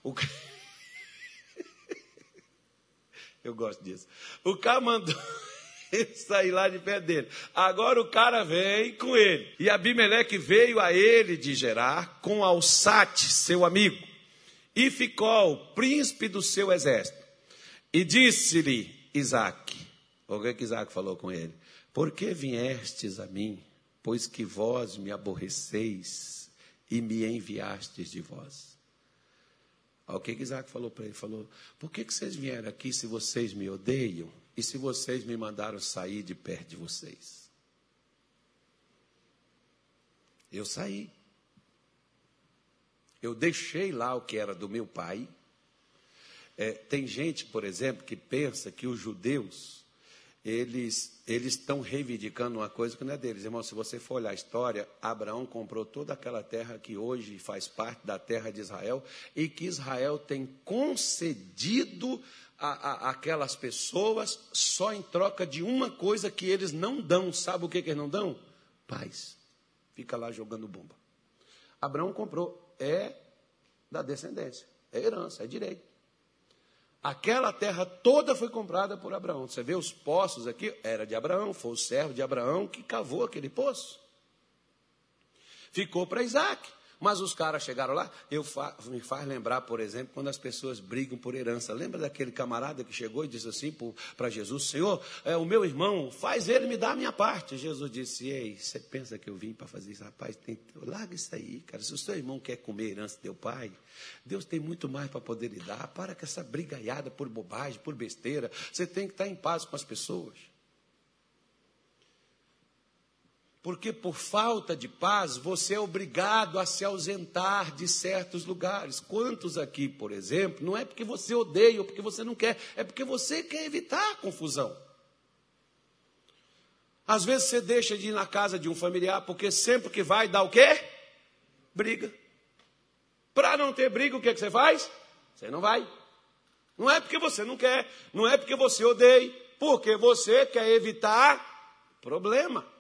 Speaker 1: O... Eu gosto disso. O cara mandou sair lá de perto dele. Agora o cara vem com ele. E Abimeleque veio a ele de Gerar com Alsate, seu amigo, e ficou príncipe do seu exército. E disse-lhe Isaac, o que, que Isaac falou com ele? Por que viestes a mim? Pois que vós me aborreceis e me enviastes de vós. Olha o que Isaac falou para ele? Falou: Por que, que vocês vieram aqui se vocês me odeiam e se vocês me mandaram sair de perto de vocês? Eu saí. Eu deixei lá o que era do meu pai. É, tem gente, por exemplo, que pensa que os judeus eles eles estão reivindicando uma coisa que não é deles. Irmão, se você for olhar a história, Abraão comprou toda aquela terra que hoje faz parte da terra de Israel e que Israel tem concedido a, a, aquelas pessoas só em troca de uma coisa que eles não dão. Sabe o que, que eles não dão? Paz. Fica lá jogando bomba. Abraão comprou. É da descendência. É herança, é direito. Aquela terra toda foi comprada por Abraão. Você vê os poços aqui, era de Abraão, foi o servo de Abraão que cavou aquele poço. Ficou para Isaac. Mas os caras chegaram lá, eu fa me faz lembrar, por exemplo, quando as pessoas brigam por herança. Lembra daquele camarada que chegou e disse assim para Jesus: Senhor, é, o meu irmão, faz ele me dar a minha parte. Jesus disse: Ei, você pensa que eu vim para fazer isso? Rapaz, tem, larga isso aí, cara. Se o seu irmão quer comer herança do teu pai, Deus tem muito mais para poder lhe dar. Para com essa brigaiada por bobagem, por besteira. Você tem que estar em paz com as pessoas. Porque por falta de paz, você é obrigado a se ausentar de certos lugares. Quantos aqui, por exemplo, não é porque você odeia ou porque você não quer, é porque você quer evitar confusão. Às vezes você deixa de ir na casa de um familiar porque sempre que vai dá o quê? Briga. Para não ter briga, o que, é que você faz? Você não vai. Não é porque você não quer, não é porque você odeia, porque você quer evitar problema.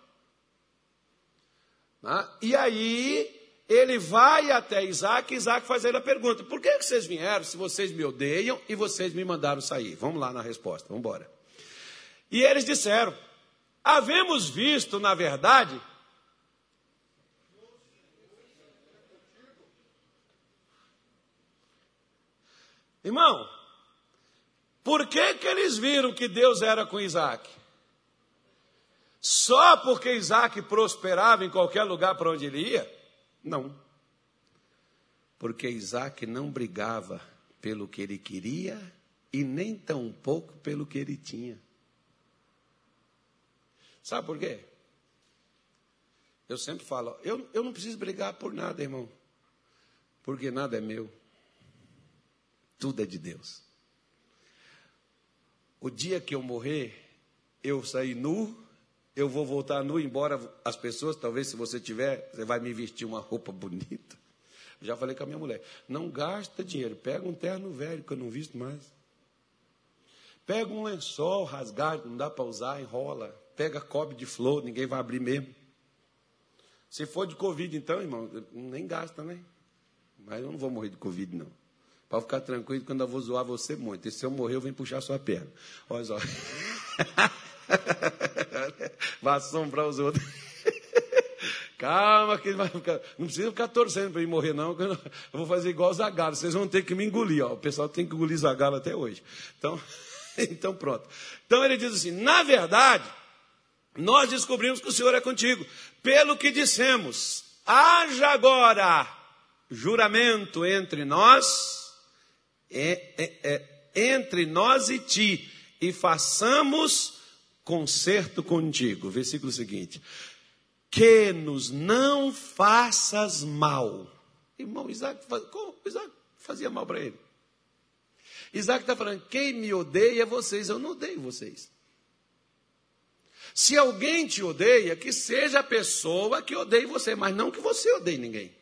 Speaker 1: Né? E aí ele vai até Isaac, e Isaac faz ele a pergunta: por que, que vocês vieram se vocês me odeiam e vocês me mandaram sair? Vamos lá na resposta, vamos embora. E eles disseram: havemos visto, na verdade, Irmão, por que, que eles viram que Deus era com Isaac? Só porque Isaac prosperava em qualquer lugar para onde ele ia? Não. Porque Isaac não brigava pelo que ele queria e nem tão pouco pelo que ele tinha. Sabe por quê? Eu sempre falo, eu, eu não preciso brigar por nada, irmão, porque nada é meu, tudo é de Deus. O dia que eu morrer, eu sair nu, eu vou voltar nu, embora as pessoas, talvez se você tiver, você vai me vestir uma roupa bonita. Já falei com a minha mulher, não gasta dinheiro, pega um terno velho que eu não visto mais. Pega um lençol rasgado, não dá para usar, enrola. Pega cobre de flor, ninguém vai abrir mesmo. Se for de Covid, então, irmão, nem gasta, né? Mas eu não vou morrer de Covid, não. Pode ficar tranquilo quando eu vou zoar você muito. E se eu morrer, eu venho puxar sua perna. Olha só. vai assombrar os outros. Calma, que vai ficar. Não precisa ficar torcendo para ele morrer, não. Eu vou fazer igual Zagalo. Vocês vão ter que me engolir. Ó. O pessoal tem que engolir Zagalo até hoje. Então, então, pronto. Então ele diz assim: na verdade, nós descobrimos que o Senhor é contigo. Pelo que dissemos, haja agora juramento entre nós, entre nós e ti, e façamos concerto contigo. Versículo seguinte: Que nos não faças mal. Irmão, Isaac, como Isaac fazia mal para ele? Isaac está falando: quem me odeia é vocês, eu não odeio vocês. Se alguém te odeia, que seja a pessoa que odeie você, mas não que você odeie ninguém.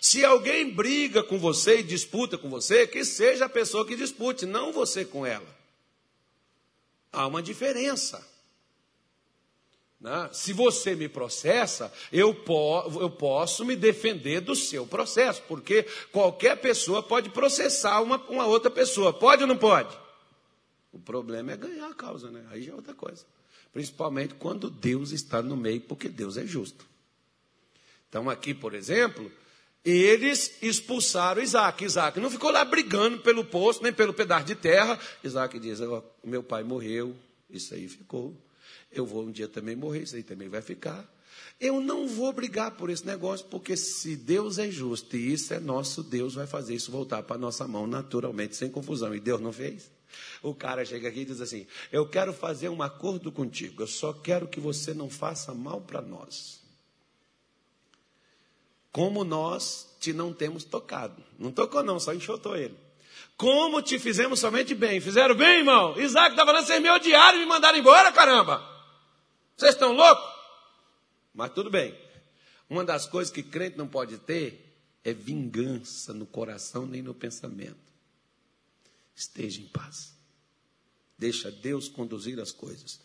Speaker 1: Se alguém briga com você e disputa com você, que seja a pessoa que dispute, não você com ela. Há uma diferença. Né? Se você me processa, eu, po eu posso me defender do seu processo, porque qualquer pessoa pode processar uma, uma outra pessoa. Pode ou não pode? O problema é ganhar a causa, né? Aí já é outra coisa. Principalmente quando Deus está no meio, porque Deus é justo. Então, aqui, por exemplo, eles expulsaram Isaac. Isaac não ficou lá brigando pelo poço, nem pelo pedaço de terra. Isaac diz: oh, Meu pai morreu, isso aí ficou. Eu vou um dia também morrer, isso aí também vai ficar. Eu não vou brigar por esse negócio, porque se Deus é justo e isso é nosso, Deus vai fazer isso voltar para a nossa mão naturalmente, sem confusão. E Deus não fez. O cara chega aqui e diz assim: Eu quero fazer um acordo contigo, eu só quero que você não faça mal para nós. Como nós te não temos tocado. Não tocou, não, só enxotou ele. como te fizemos somente bem. Fizeram bem, irmão? Isaac está falando, vocês me odiaram e me mandaram embora, caramba. Vocês estão loucos? Mas tudo bem. Uma das coisas que crente não pode ter é vingança no coração nem no pensamento. Esteja em paz. Deixa Deus conduzir as coisas.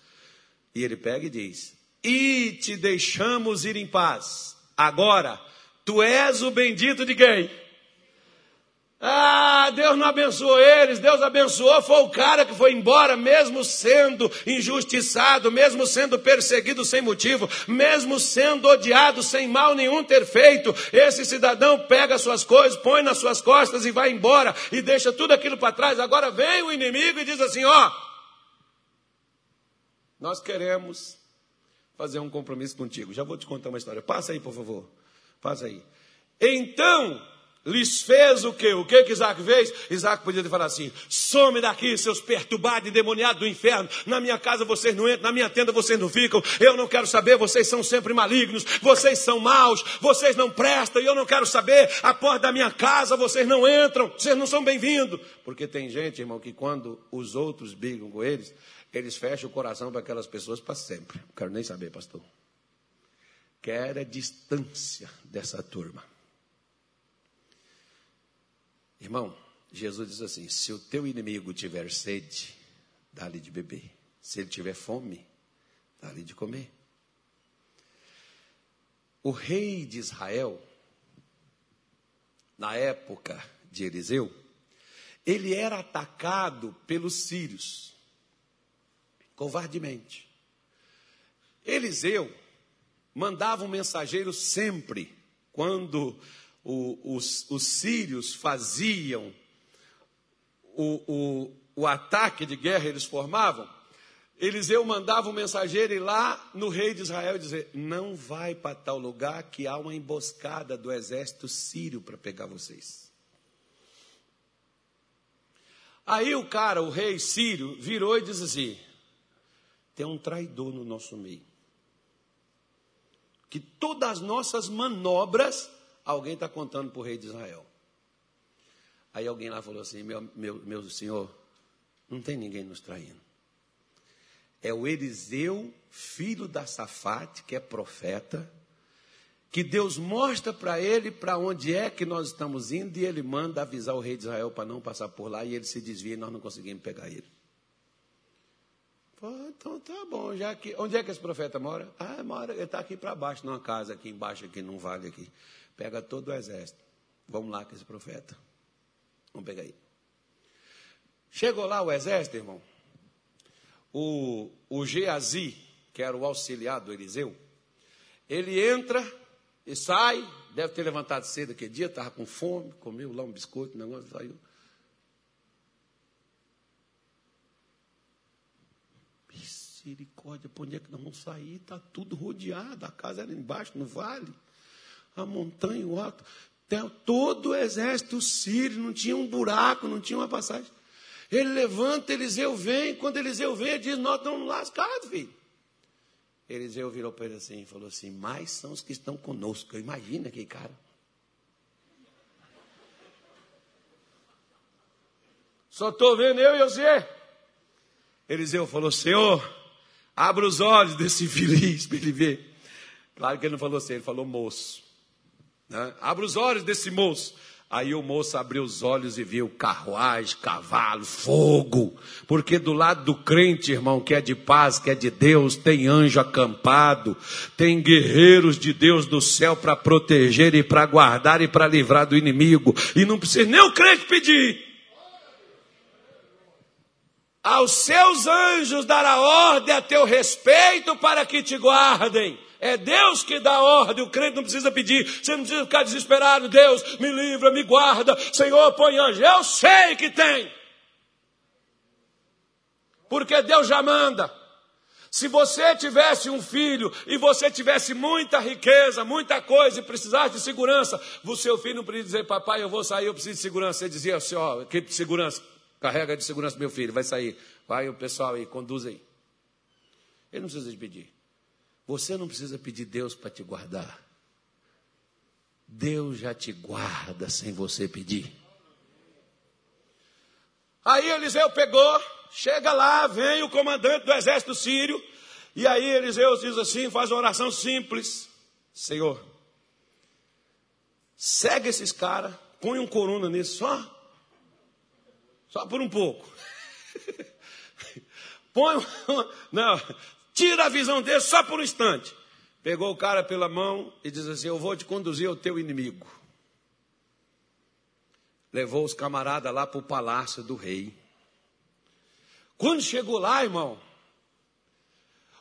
Speaker 1: E ele pega e diz: E te deixamos ir em paz. Agora, tu és o bendito de quem? Ah, Deus não abençoou eles, Deus abençoou foi o cara que foi embora, mesmo sendo injustiçado, mesmo sendo perseguido sem motivo, mesmo sendo odiado sem mal nenhum ter feito. Esse cidadão pega suas coisas, põe nas suas costas e vai embora e deixa tudo aquilo para trás. Agora vem o inimigo e diz assim: Ó, nós queremos fazer um compromisso contigo. Já vou te contar uma história. Passa aí, por favor. Passa aí. Então, lhes fez o quê? O que que Isaac fez? Isaac podia ter falado assim: some daqui, seus perturbados e demoniados do inferno. Na minha casa vocês não entram, na minha tenda vocês não ficam. Eu não quero saber, vocês são sempre malignos, vocês são maus, vocês não prestam e eu não quero saber. A porta da minha casa vocês não entram, vocês não são bem-vindos. Porque tem gente, irmão, que quando os outros brigam com eles, eles fecham o coração para aquelas pessoas para sempre. Não quero nem saber, pastor. Quero a distância dessa turma. Irmão, Jesus diz assim: se o teu inimigo tiver sede, dá-lhe de beber. Se ele tiver fome, dá-lhe de comer. O rei de Israel, na época de Eliseu, ele era atacado pelos sírios, covardemente. Eliseu mandava um mensageiro sempre, quando o, os, os sírios faziam o, o, ataque de guerra, eles formavam, Eliseu mandava um mensageiro ir lá no rei de Israel dizer: Não vai para tal lugar que há uma emboscada do exército sírio para pegar vocês. Aí o cara, o rei sírio, virou e disse assim: Tem um traidor no nosso meio. Que todas as nossas manobras alguém está contando para o rei de Israel. Aí alguém lá falou assim: meu, meu, meu senhor, não tem ninguém nos traindo. É o Eliseu, filho da Safate, que é profeta, que Deus mostra para ele para onde é que nós estamos indo e ele manda avisar o rei de Israel para não passar por lá e ele se desvia e nós não conseguimos pegar ele. Então tá bom, já que. Onde é que esse profeta mora? Ah, mora, ele está aqui para baixo, numa casa aqui embaixo, aqui num vale aqui. Pega todo o exército. Vamos lá com esse profeta. Vamos pegar aí. Chegou lá o exército, irmão. O, o Geazi, que era o auxiliar do Eliseu, ele entra e sai, deve ter levantado cedo aquele dia, estava com fome, comeu lá um biscoito, um negócio, saiu. Misericórdia, por onde é que nós vamos sair? Está tudo rodeado, a casa era embaixo, no vale a montanha, o alto. Todo o exército sírio, não tinha um buraco, não tinha uma passagem. Ele levanta, Eliseu vem, quando Eliseu vem, ele diz: Nós estamos lascados, filho. Eliseu virou para ele assim e falou assim: Mais são os que estão conosco. Imagina aquele cara. Só estou vendo eu e você. Eliseu falou: Senhor, abra os olhos desse infeliz para ele ver. Claro que ele não falou assim, ele falou moço. Né? Abra os olhos desse moço. Aí o moço abriu os olhos e viu carruagem, cavalo, fogo. Porque do lado do crente, irmão, que é de paz, que é de Deus, tem anjo acampado, tem guerreiros de Deus do céu para proteger e para guardar e para livrar do inimigo. E não precisa nem o crente pedir. Aos seus anjos dará ordem a teu respeito para que te guardem. É Deus que dá ordem, o crente não precisa pedir, você não precisa ficar desesperado. Deus, me livra, me guarda, Senhor, põe anjo. Eu sei que tem, porque Deus já manda. Se você tivesse um filho e você tivesse muita riqueza, muita coisa e precisasse de segurança, o seu filho não precisa dizer, papai, eu vou sair, eu preciso de segurança. Você dizia assim, ó, equipe de segurança, carrega de segurança meu filho, vai sair. Vai o pessoal aí, conduz aí. Ele não precisa de pedir. Você não precisa pedir Deus para te guardar. Deus já te guarda sem você pedir. Aí Eliseu pegou, chega lá, vem o comandante do exército sírio, e aí Eliseu diz assim, faz uma oração simples. Senhor, segue esses caras, põe um corona nisso só, só por um pouco. põe, uma, não, tira a visão dele só por um instante. Pegou o cara pela mão e diz assim: Eu vou te conduzir ao teu inimigo. Levou os camaradas lá para o palácio do rei. Quando chegou lá, irmão,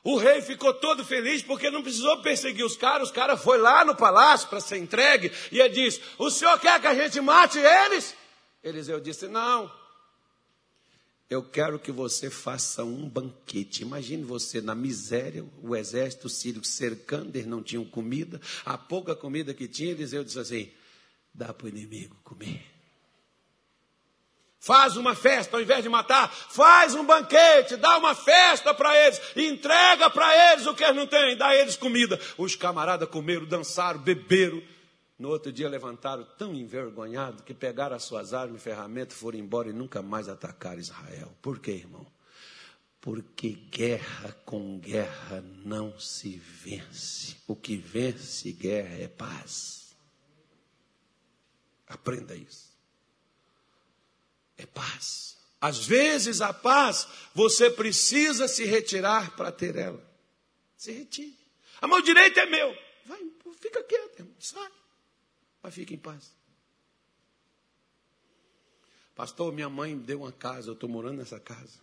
Speaker 1: o rei ficou todo feliz porque não precisou perseguir os caras. Os caras foi lá no palácio para ser entregue e ele disse: O senhor quer que a gente mate eles? Eliseu disse: Não. Eu quero que você faça um banquete. Imagine você na miséria, o exército sírio cercando, eles não tinham comida. A pouca comida que tinha, Eliseu disse assim: Dá para o inimigo comer. Faz uma festa, ao invés de matar, faz um banquete, dá uma festa para eles, entrega para eles o que eles não têm, dá eles comida. Os camaradas comeram, dançaram, beberam. No outro dia levantaram tão envergonhados que pegaram as suas armas e ferramentas, foram embora e nunca mais atacaram Israel. Por quê, irmão? Porque guerra com guerra não se vence. O que vence guerra é paz. Aprenda isso é paz. Às vezes a paz você precisa se retirar para ter ela. Se retire. A mão direita é meu. Vai, fica quieto, irmão. sai. Mas fica em paz. Pastor, minha mãe deu uma casa, eu estou morando nessa casa.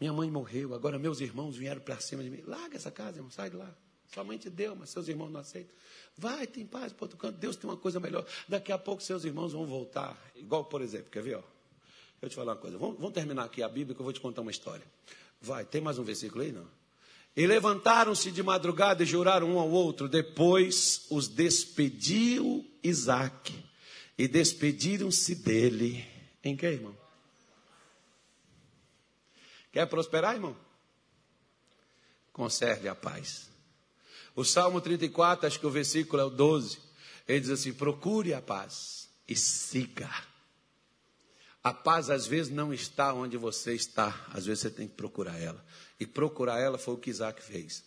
Speaker 1: Minha mãe morreu, agora meus irmãos vieram para cima de mim. Larga essa casa, irmão, sai de lá. Sua mãe te deu, mas seus irmãos não aceitam. Vai, tem paz para outro canto. Deus tem uma coisa melhor. Daqui a pouco seus irmãos vão voltar. Igual, por exemplo, quer ver? Ó? Eu te falar uma coisa. Vamos, vamos terminar aqui a Bíblia que eu vou te contar uma história. Vai, tem mais um versículo aí? Não. E levantaram-se de madrugada e juraram um ao outro. Depois os despediu Isaac. E despediram-se dele. Em que, irmão? Quer prosperar, irmão? Conserve a paz. O Salmo 34, acho que o versículo é o 12. Ele diz assim: procure a paz e siga a paz às vezes não está onde você está, às vezes você tem que procurar ela. E procurar ela foi o que Isaac fez.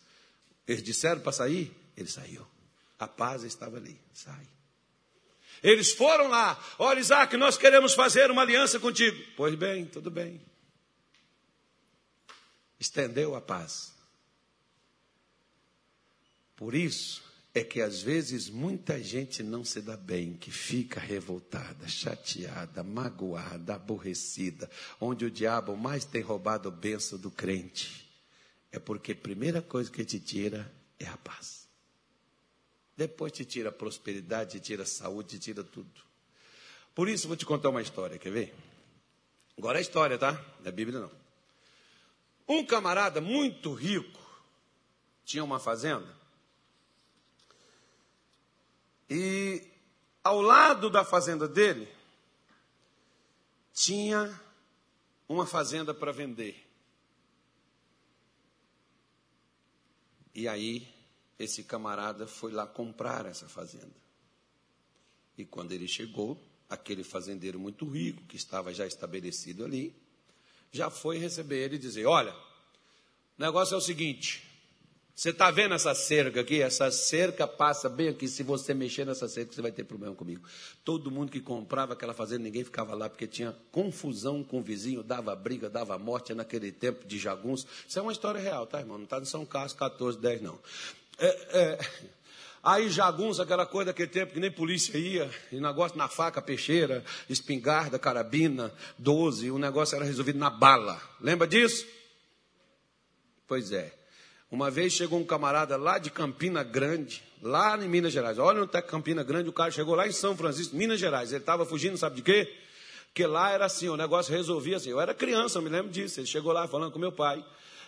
Speaker 1: Eles disseram para sair, ele saiu. A paz estava ali, sai. Eles foram lá, olha Isaac, nós queremos fazer uma aliança contigo. Pois bem, tudo bem. Estendeu a paz. Por isso, é que às vezes muita gente não se dá bem, que fica revoltada, chateada, magoada, aborrecida, onde o diabo mais tem roubado a benção do crente. É porque a primeira coisa que te tira é a paz. Depois te tira a prosperidade, te tira a saúde, te tira tudo. Por isso vou te contar uma história, quer ver? Agora é história, tá? Não é Bíblia não. Um camarada muito rico tinha uma fazenda e ao lado da fazenda dele, tinha uma fazenda para vender. E aí, esse camarada foi lá comprar essa fazenda. E quando ele chegou, aquele fazendeiro muito rico, que estava já estabelecido ali, já foi receber ele e dizer: Olha, o negócio é o seguinte, você está vendo essa cerca aqui? Essa cerca passa bem aqui. Se você mexer nessa cerca, você vai ter problema comigo. Todo mundo que comprava aquela fazenda, ninguém ficava lá, porque tinha confusão com o vizinho, dava briga, dava morte naquele tempo de jagunço. Isso é uma história real, tá, irmão? Não está em São Carlos 14, 10, não. É, é, aí jagunço, aquela coisa daquele tempo que nem polícia ia, e negócio na faca, peixeira, espingarda, carabina, 12, o negócio era resolvido na bala. Lembra disso? Pois é. Uma vez chegou um camarada lá de Campina Grande, lá em Minas Gerais. Olha onde está Campina Grande, o cara chegou lá em São Francisco, Minas Gerais. Ele estava fugindo, sabe de quê? Porque lá era assim, o negócio resolvia assim. Eu era criança, eu me lembro disso. Ele chegou lá falando com meu pai,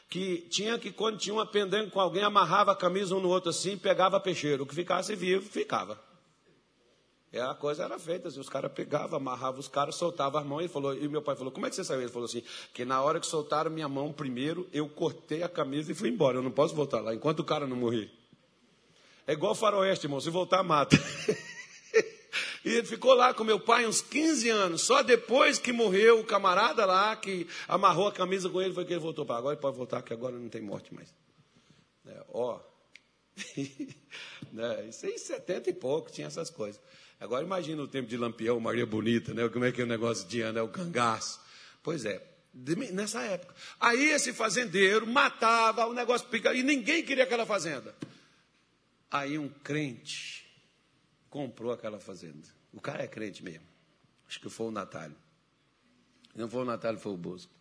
Speaker 1: que tinha que, quando tinha uma pendenga com alguém, amarrava a camisa um no outro assim, pegava peixeiro. O que ficasse vivo, ficava. E a coisa era feita, assim, os caras pegavam, amarravam os caras, soltavam as mãos. Ele falou, e meu pai falou, como é que você saiu? Ele falou assim, que na hora que soltaram minha mão primeiro, eu cortei a camisa e fui embora. Eu não posso voltar lá, enquanto o cara não morrer. É igual faroeste, irmão, se voltar, mata. E ele ficou lá com meu pai uns 15 anos. Só depois que morreu o camarada lá, que amarrou a camisa com ele, foi que ele voltou para agora. Ele pode voltar, que agora não tem morte mais. É, ó. né, isso aí, 70 e pouco, tinha essas coisas. Agora imagina o tempo de Lampião, Maria Bonita, né? Como é que é o negócio de né? o cangaço. Pois é, nessa época. Aí esse fazendeiro matava, o negócio pica, e ninguém queria aquela fazenda. Aí um crente comprou aquela fazenda. O cara é crente mesmo. Acho que foi o Natalio. Não foi o Natalio, foi o Bosco.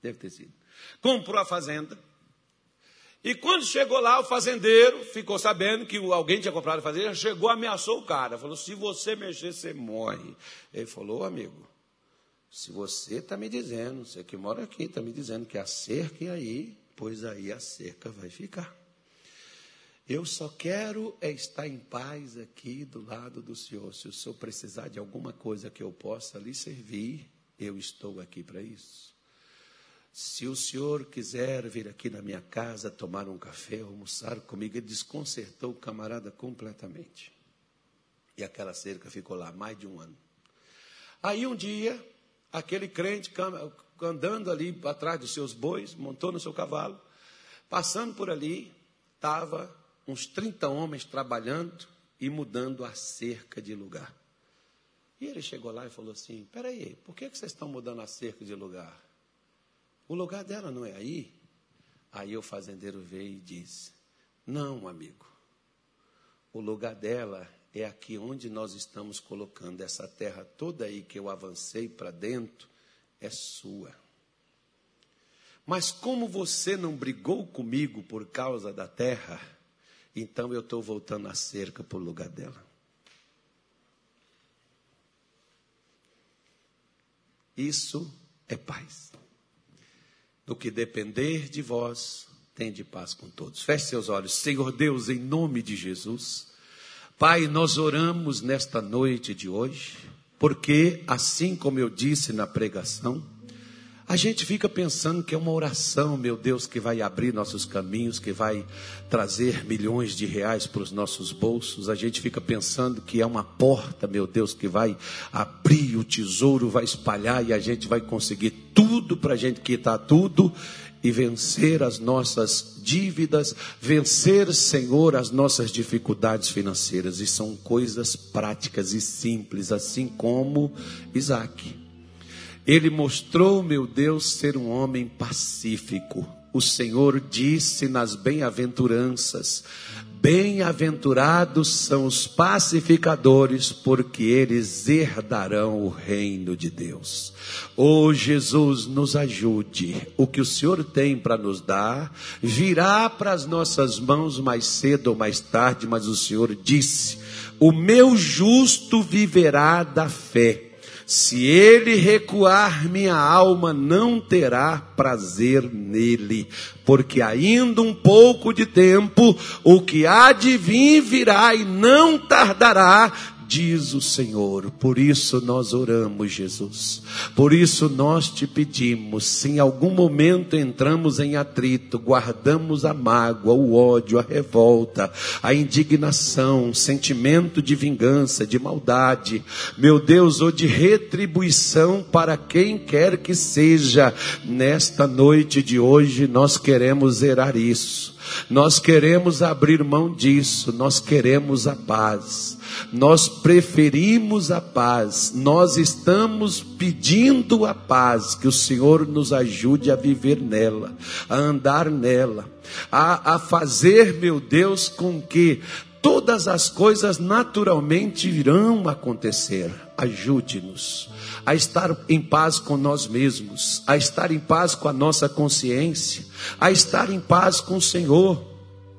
Speaker 1: Deve ter sido. Comprou a fazenda. E quando chegou lá, o fazendeiro ficou sabendo que alguém tinha comprado a fazenda, chegou, ameaçou o cara. Falou: se você mexer, você morre. Ele falou: oh, amigo, se você está me dizendo, você que mora aqui, está me dizendo que a cerca é aí, pois aí a cerca vai ficar. Eu só quero é estar em paz aqui do lado do Senhor. Se o Senhor precisar de alguma coisa que eu possa lhe servir, eu estou aqui para isso. Se o senhor quiser vir aqui na minha casa tomar um café, almoçar comigo, ele desconcertou o camarada completamente. E aquela cerca ficou lá mais de um ano. Aí um dia, aquele crente andando ali atrás dos seus bois, montou no seu cavalo, passando por ali, estava uns 30 homens trabalhando e mudando a cerca de lugar. E ele chegou lá e falou assim: Peraí, por que, que vocês estão mudando a cerca de lugar? O lugar dela não é aí? Aí o fazendeiro veio e disse: Não, amigo. O lugar dela é aqui onde nós estamos colocando essa terra toda aí que eu avancei para dentro, é sua. Mas como você não brigou comigo por causa da terra, então eu estou voltando a cerca para o lugar dela. Isso é paz. No que depender de vós, tende paz com todos. Feche seus olhos. Senhor Deus, em nome de Jesus. Pai, nós oramos nesta noite de hoje, porque, assim como eu disse na pregação, a gente fica pensando que é uma oração, meu Deus, que vai abrir nossos caminhos, que vai trazer milhões de reais para os nossos bolsos. A gente fica pensando que é uma porta, meu Deus, que vai abrir o tesouro, vai espalhar e a gente vai conseguir tudo para a gente quitar tudo e vencer as nossas dívidas, vencer, Senhor, as nossas dificuldades financeiras. E são coisas práticas e simples, assim como Isaac. Ele mostrou, meu Deus, ser um homem pacífico. O Senhor disse nas bem-aventuranças: Bem-aventurados são os pacificadores, porque eles herdarão o reino de Deus. Oh Jesus, nos ajude. O que o Senhor tem para nos dar virá para as nossas mãos mais cedo ou mais tarde, mas o Senhor disse: O meu justo viverá da fé. Se ele recuar, minha alma não terá prazer nele, porque ainda um pouco de tempo, o que há de vir virá e não tardará, diz o Senhor. Por isso nós oramos, Jesus. Por isso nós te pedimos, se em algum momento entramos em atrito, guardamos a mágoa, o ódio, a revolta, a indignação, sentimento de vingança, de maldade, meu Deus, ou de retribuição para quem quer que seja, nesta noite de hoje nós queremos zerar isso. Nós queremos abrir mão disso, nós queremos a paz. Nós preferimos a paz, nós estamos pedindo a paz, que o Senhor nos ajude a viver nela, a andar nela, a, a fazer, meu Deus, com que todas as coisas naturalmente irão acontecer. Ajude-nos a estar em paz com nós mesmos, a estar em paz com a nossa consciência, a estar em paz com o Senhor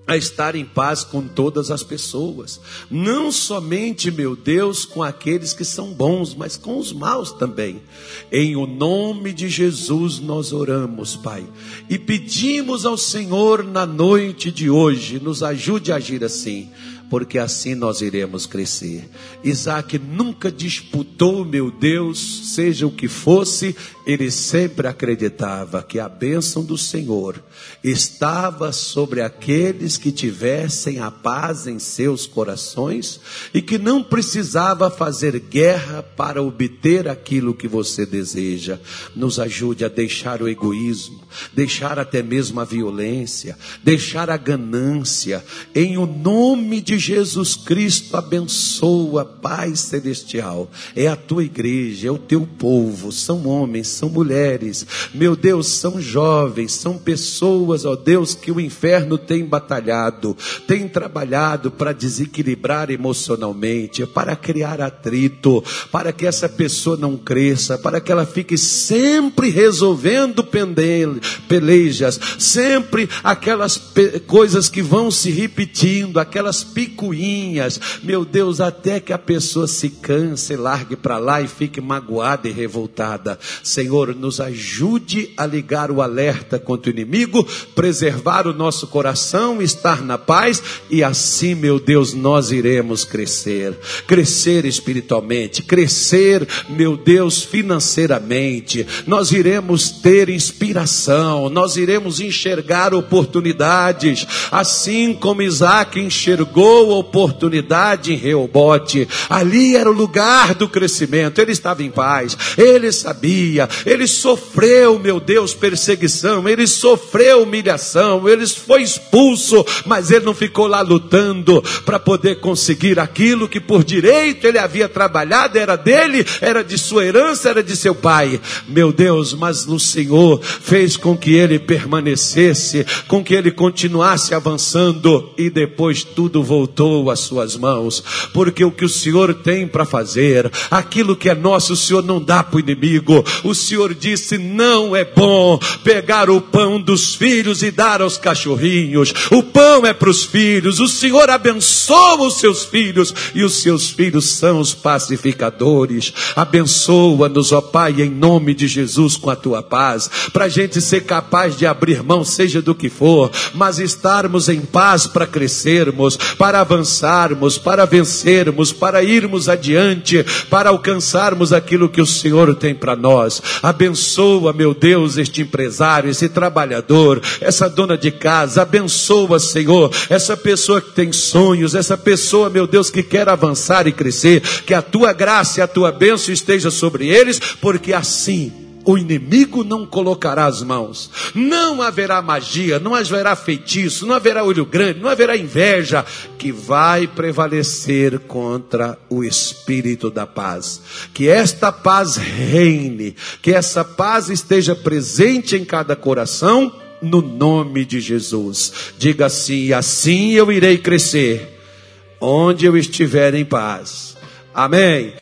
Speaker 1: a estar em paz com todas as pessoas, não somente, meu Deus, com aqueles que são bons, mas com os maus também. Em o nome de Jesus nós oramos, Pai, e pedimos ao Senhor na noite de hoje, nos ajude a agir assim. porque assim nós iremos crescer. Isaac nunca disputou, meu Deus, seja o que fosse, ele sempre acreditava que a bênção do Senhor estava sobre aqueles que tivessem a paz em seus corações e que não precisava fazer guerra para obter aquilo que você deseja. Nos ajude a deixar o egoísmo, deixar até mesmo a violência, deixar a ganância, em o nome de Jesus Cristo, abençoa, Pai Celestial. É a tua igreja, é o teu povo, são homens, são mulheres, meu Deus, são jovens, são pessoas, ó Deus, que o inferno tem batalhado, tem trabalhado para desequilibrar emocionalmente, para criar atrito, para que essa pessoa não cresça, para que ela fique sempre resolvendo pelejas, sempre aquelas coisas que vão se repetindo, aquelas picuinhas, meu Deus, até que a pessoa se canse, largue para lá e fique magoada e revoltada. Senhor, nos ajude a ligar o alerta contra o inimigo, preservar o nosso coração, estar na paz e assim, meu Deus, nós iremos crescer, crescer espiritualmente, crescer, meu Deus, financeiramente. Nós iremos ter inspiração, nós iremos enxergar oportunidades, assim como Isaac enxergou oportunidade em Reobote. Ali era o lugar do crescimento. Ele estava em paz, ele sabia, ele sofreu, meu Deus, perseguição, ele sofreu humilhação, ele foi expulso, mas ele não ficou lá lutando para poder conseguir aquilo que por direito ele havia trabalhado, era dele, era de sua herança, era de seu pai. Meu Deus, mas o Senhor fez com que ele permanecesse, com que ele continuasse avançando e depois tudo voltou às suas mãos, porque o que o Senhor tem para fazer, aquilo que é nosso, o Senhor não dá para o inimigo. O Senhor disse: não é bom pegar o pão dos filhos e dar aos cachorrinhos. O pão é para os filhos. O Senhor abençoa os seus filhos e os seus filhos são os pacificadores. Abençoa-nos, ó Pai, em nome de Jesus, com a tua paz, para a gente ser capaz de abrir mão, seja do que for, mas estarmos em paz para crescermos, para avançarmos, para vencermos, para irmos adiante, para alcançarmos aquilo que o Senhor tem para nós. Abençoa, meu Deus, este empresário, esse trabalhador, essa dona de casa. Abençoa, Senhor, essa pessoa que tem sonhos, essa pessoa, meu Deus, que quer avançar e crescer. Que a tua graça e a tua bênção esteja sobre eles, porque assim o inimigo não colocará as mãos. Não haverá magia, não haverá feitiço, não haverá olho grande, não haverá inveja que vai prevalecer contra o espírito da paz. Que esta paz reine, que essa paz esteja presente em cada coração, no nome de Jesus. Diga assim: assim eu irei crescer, onde eu estiver em paz. Amém.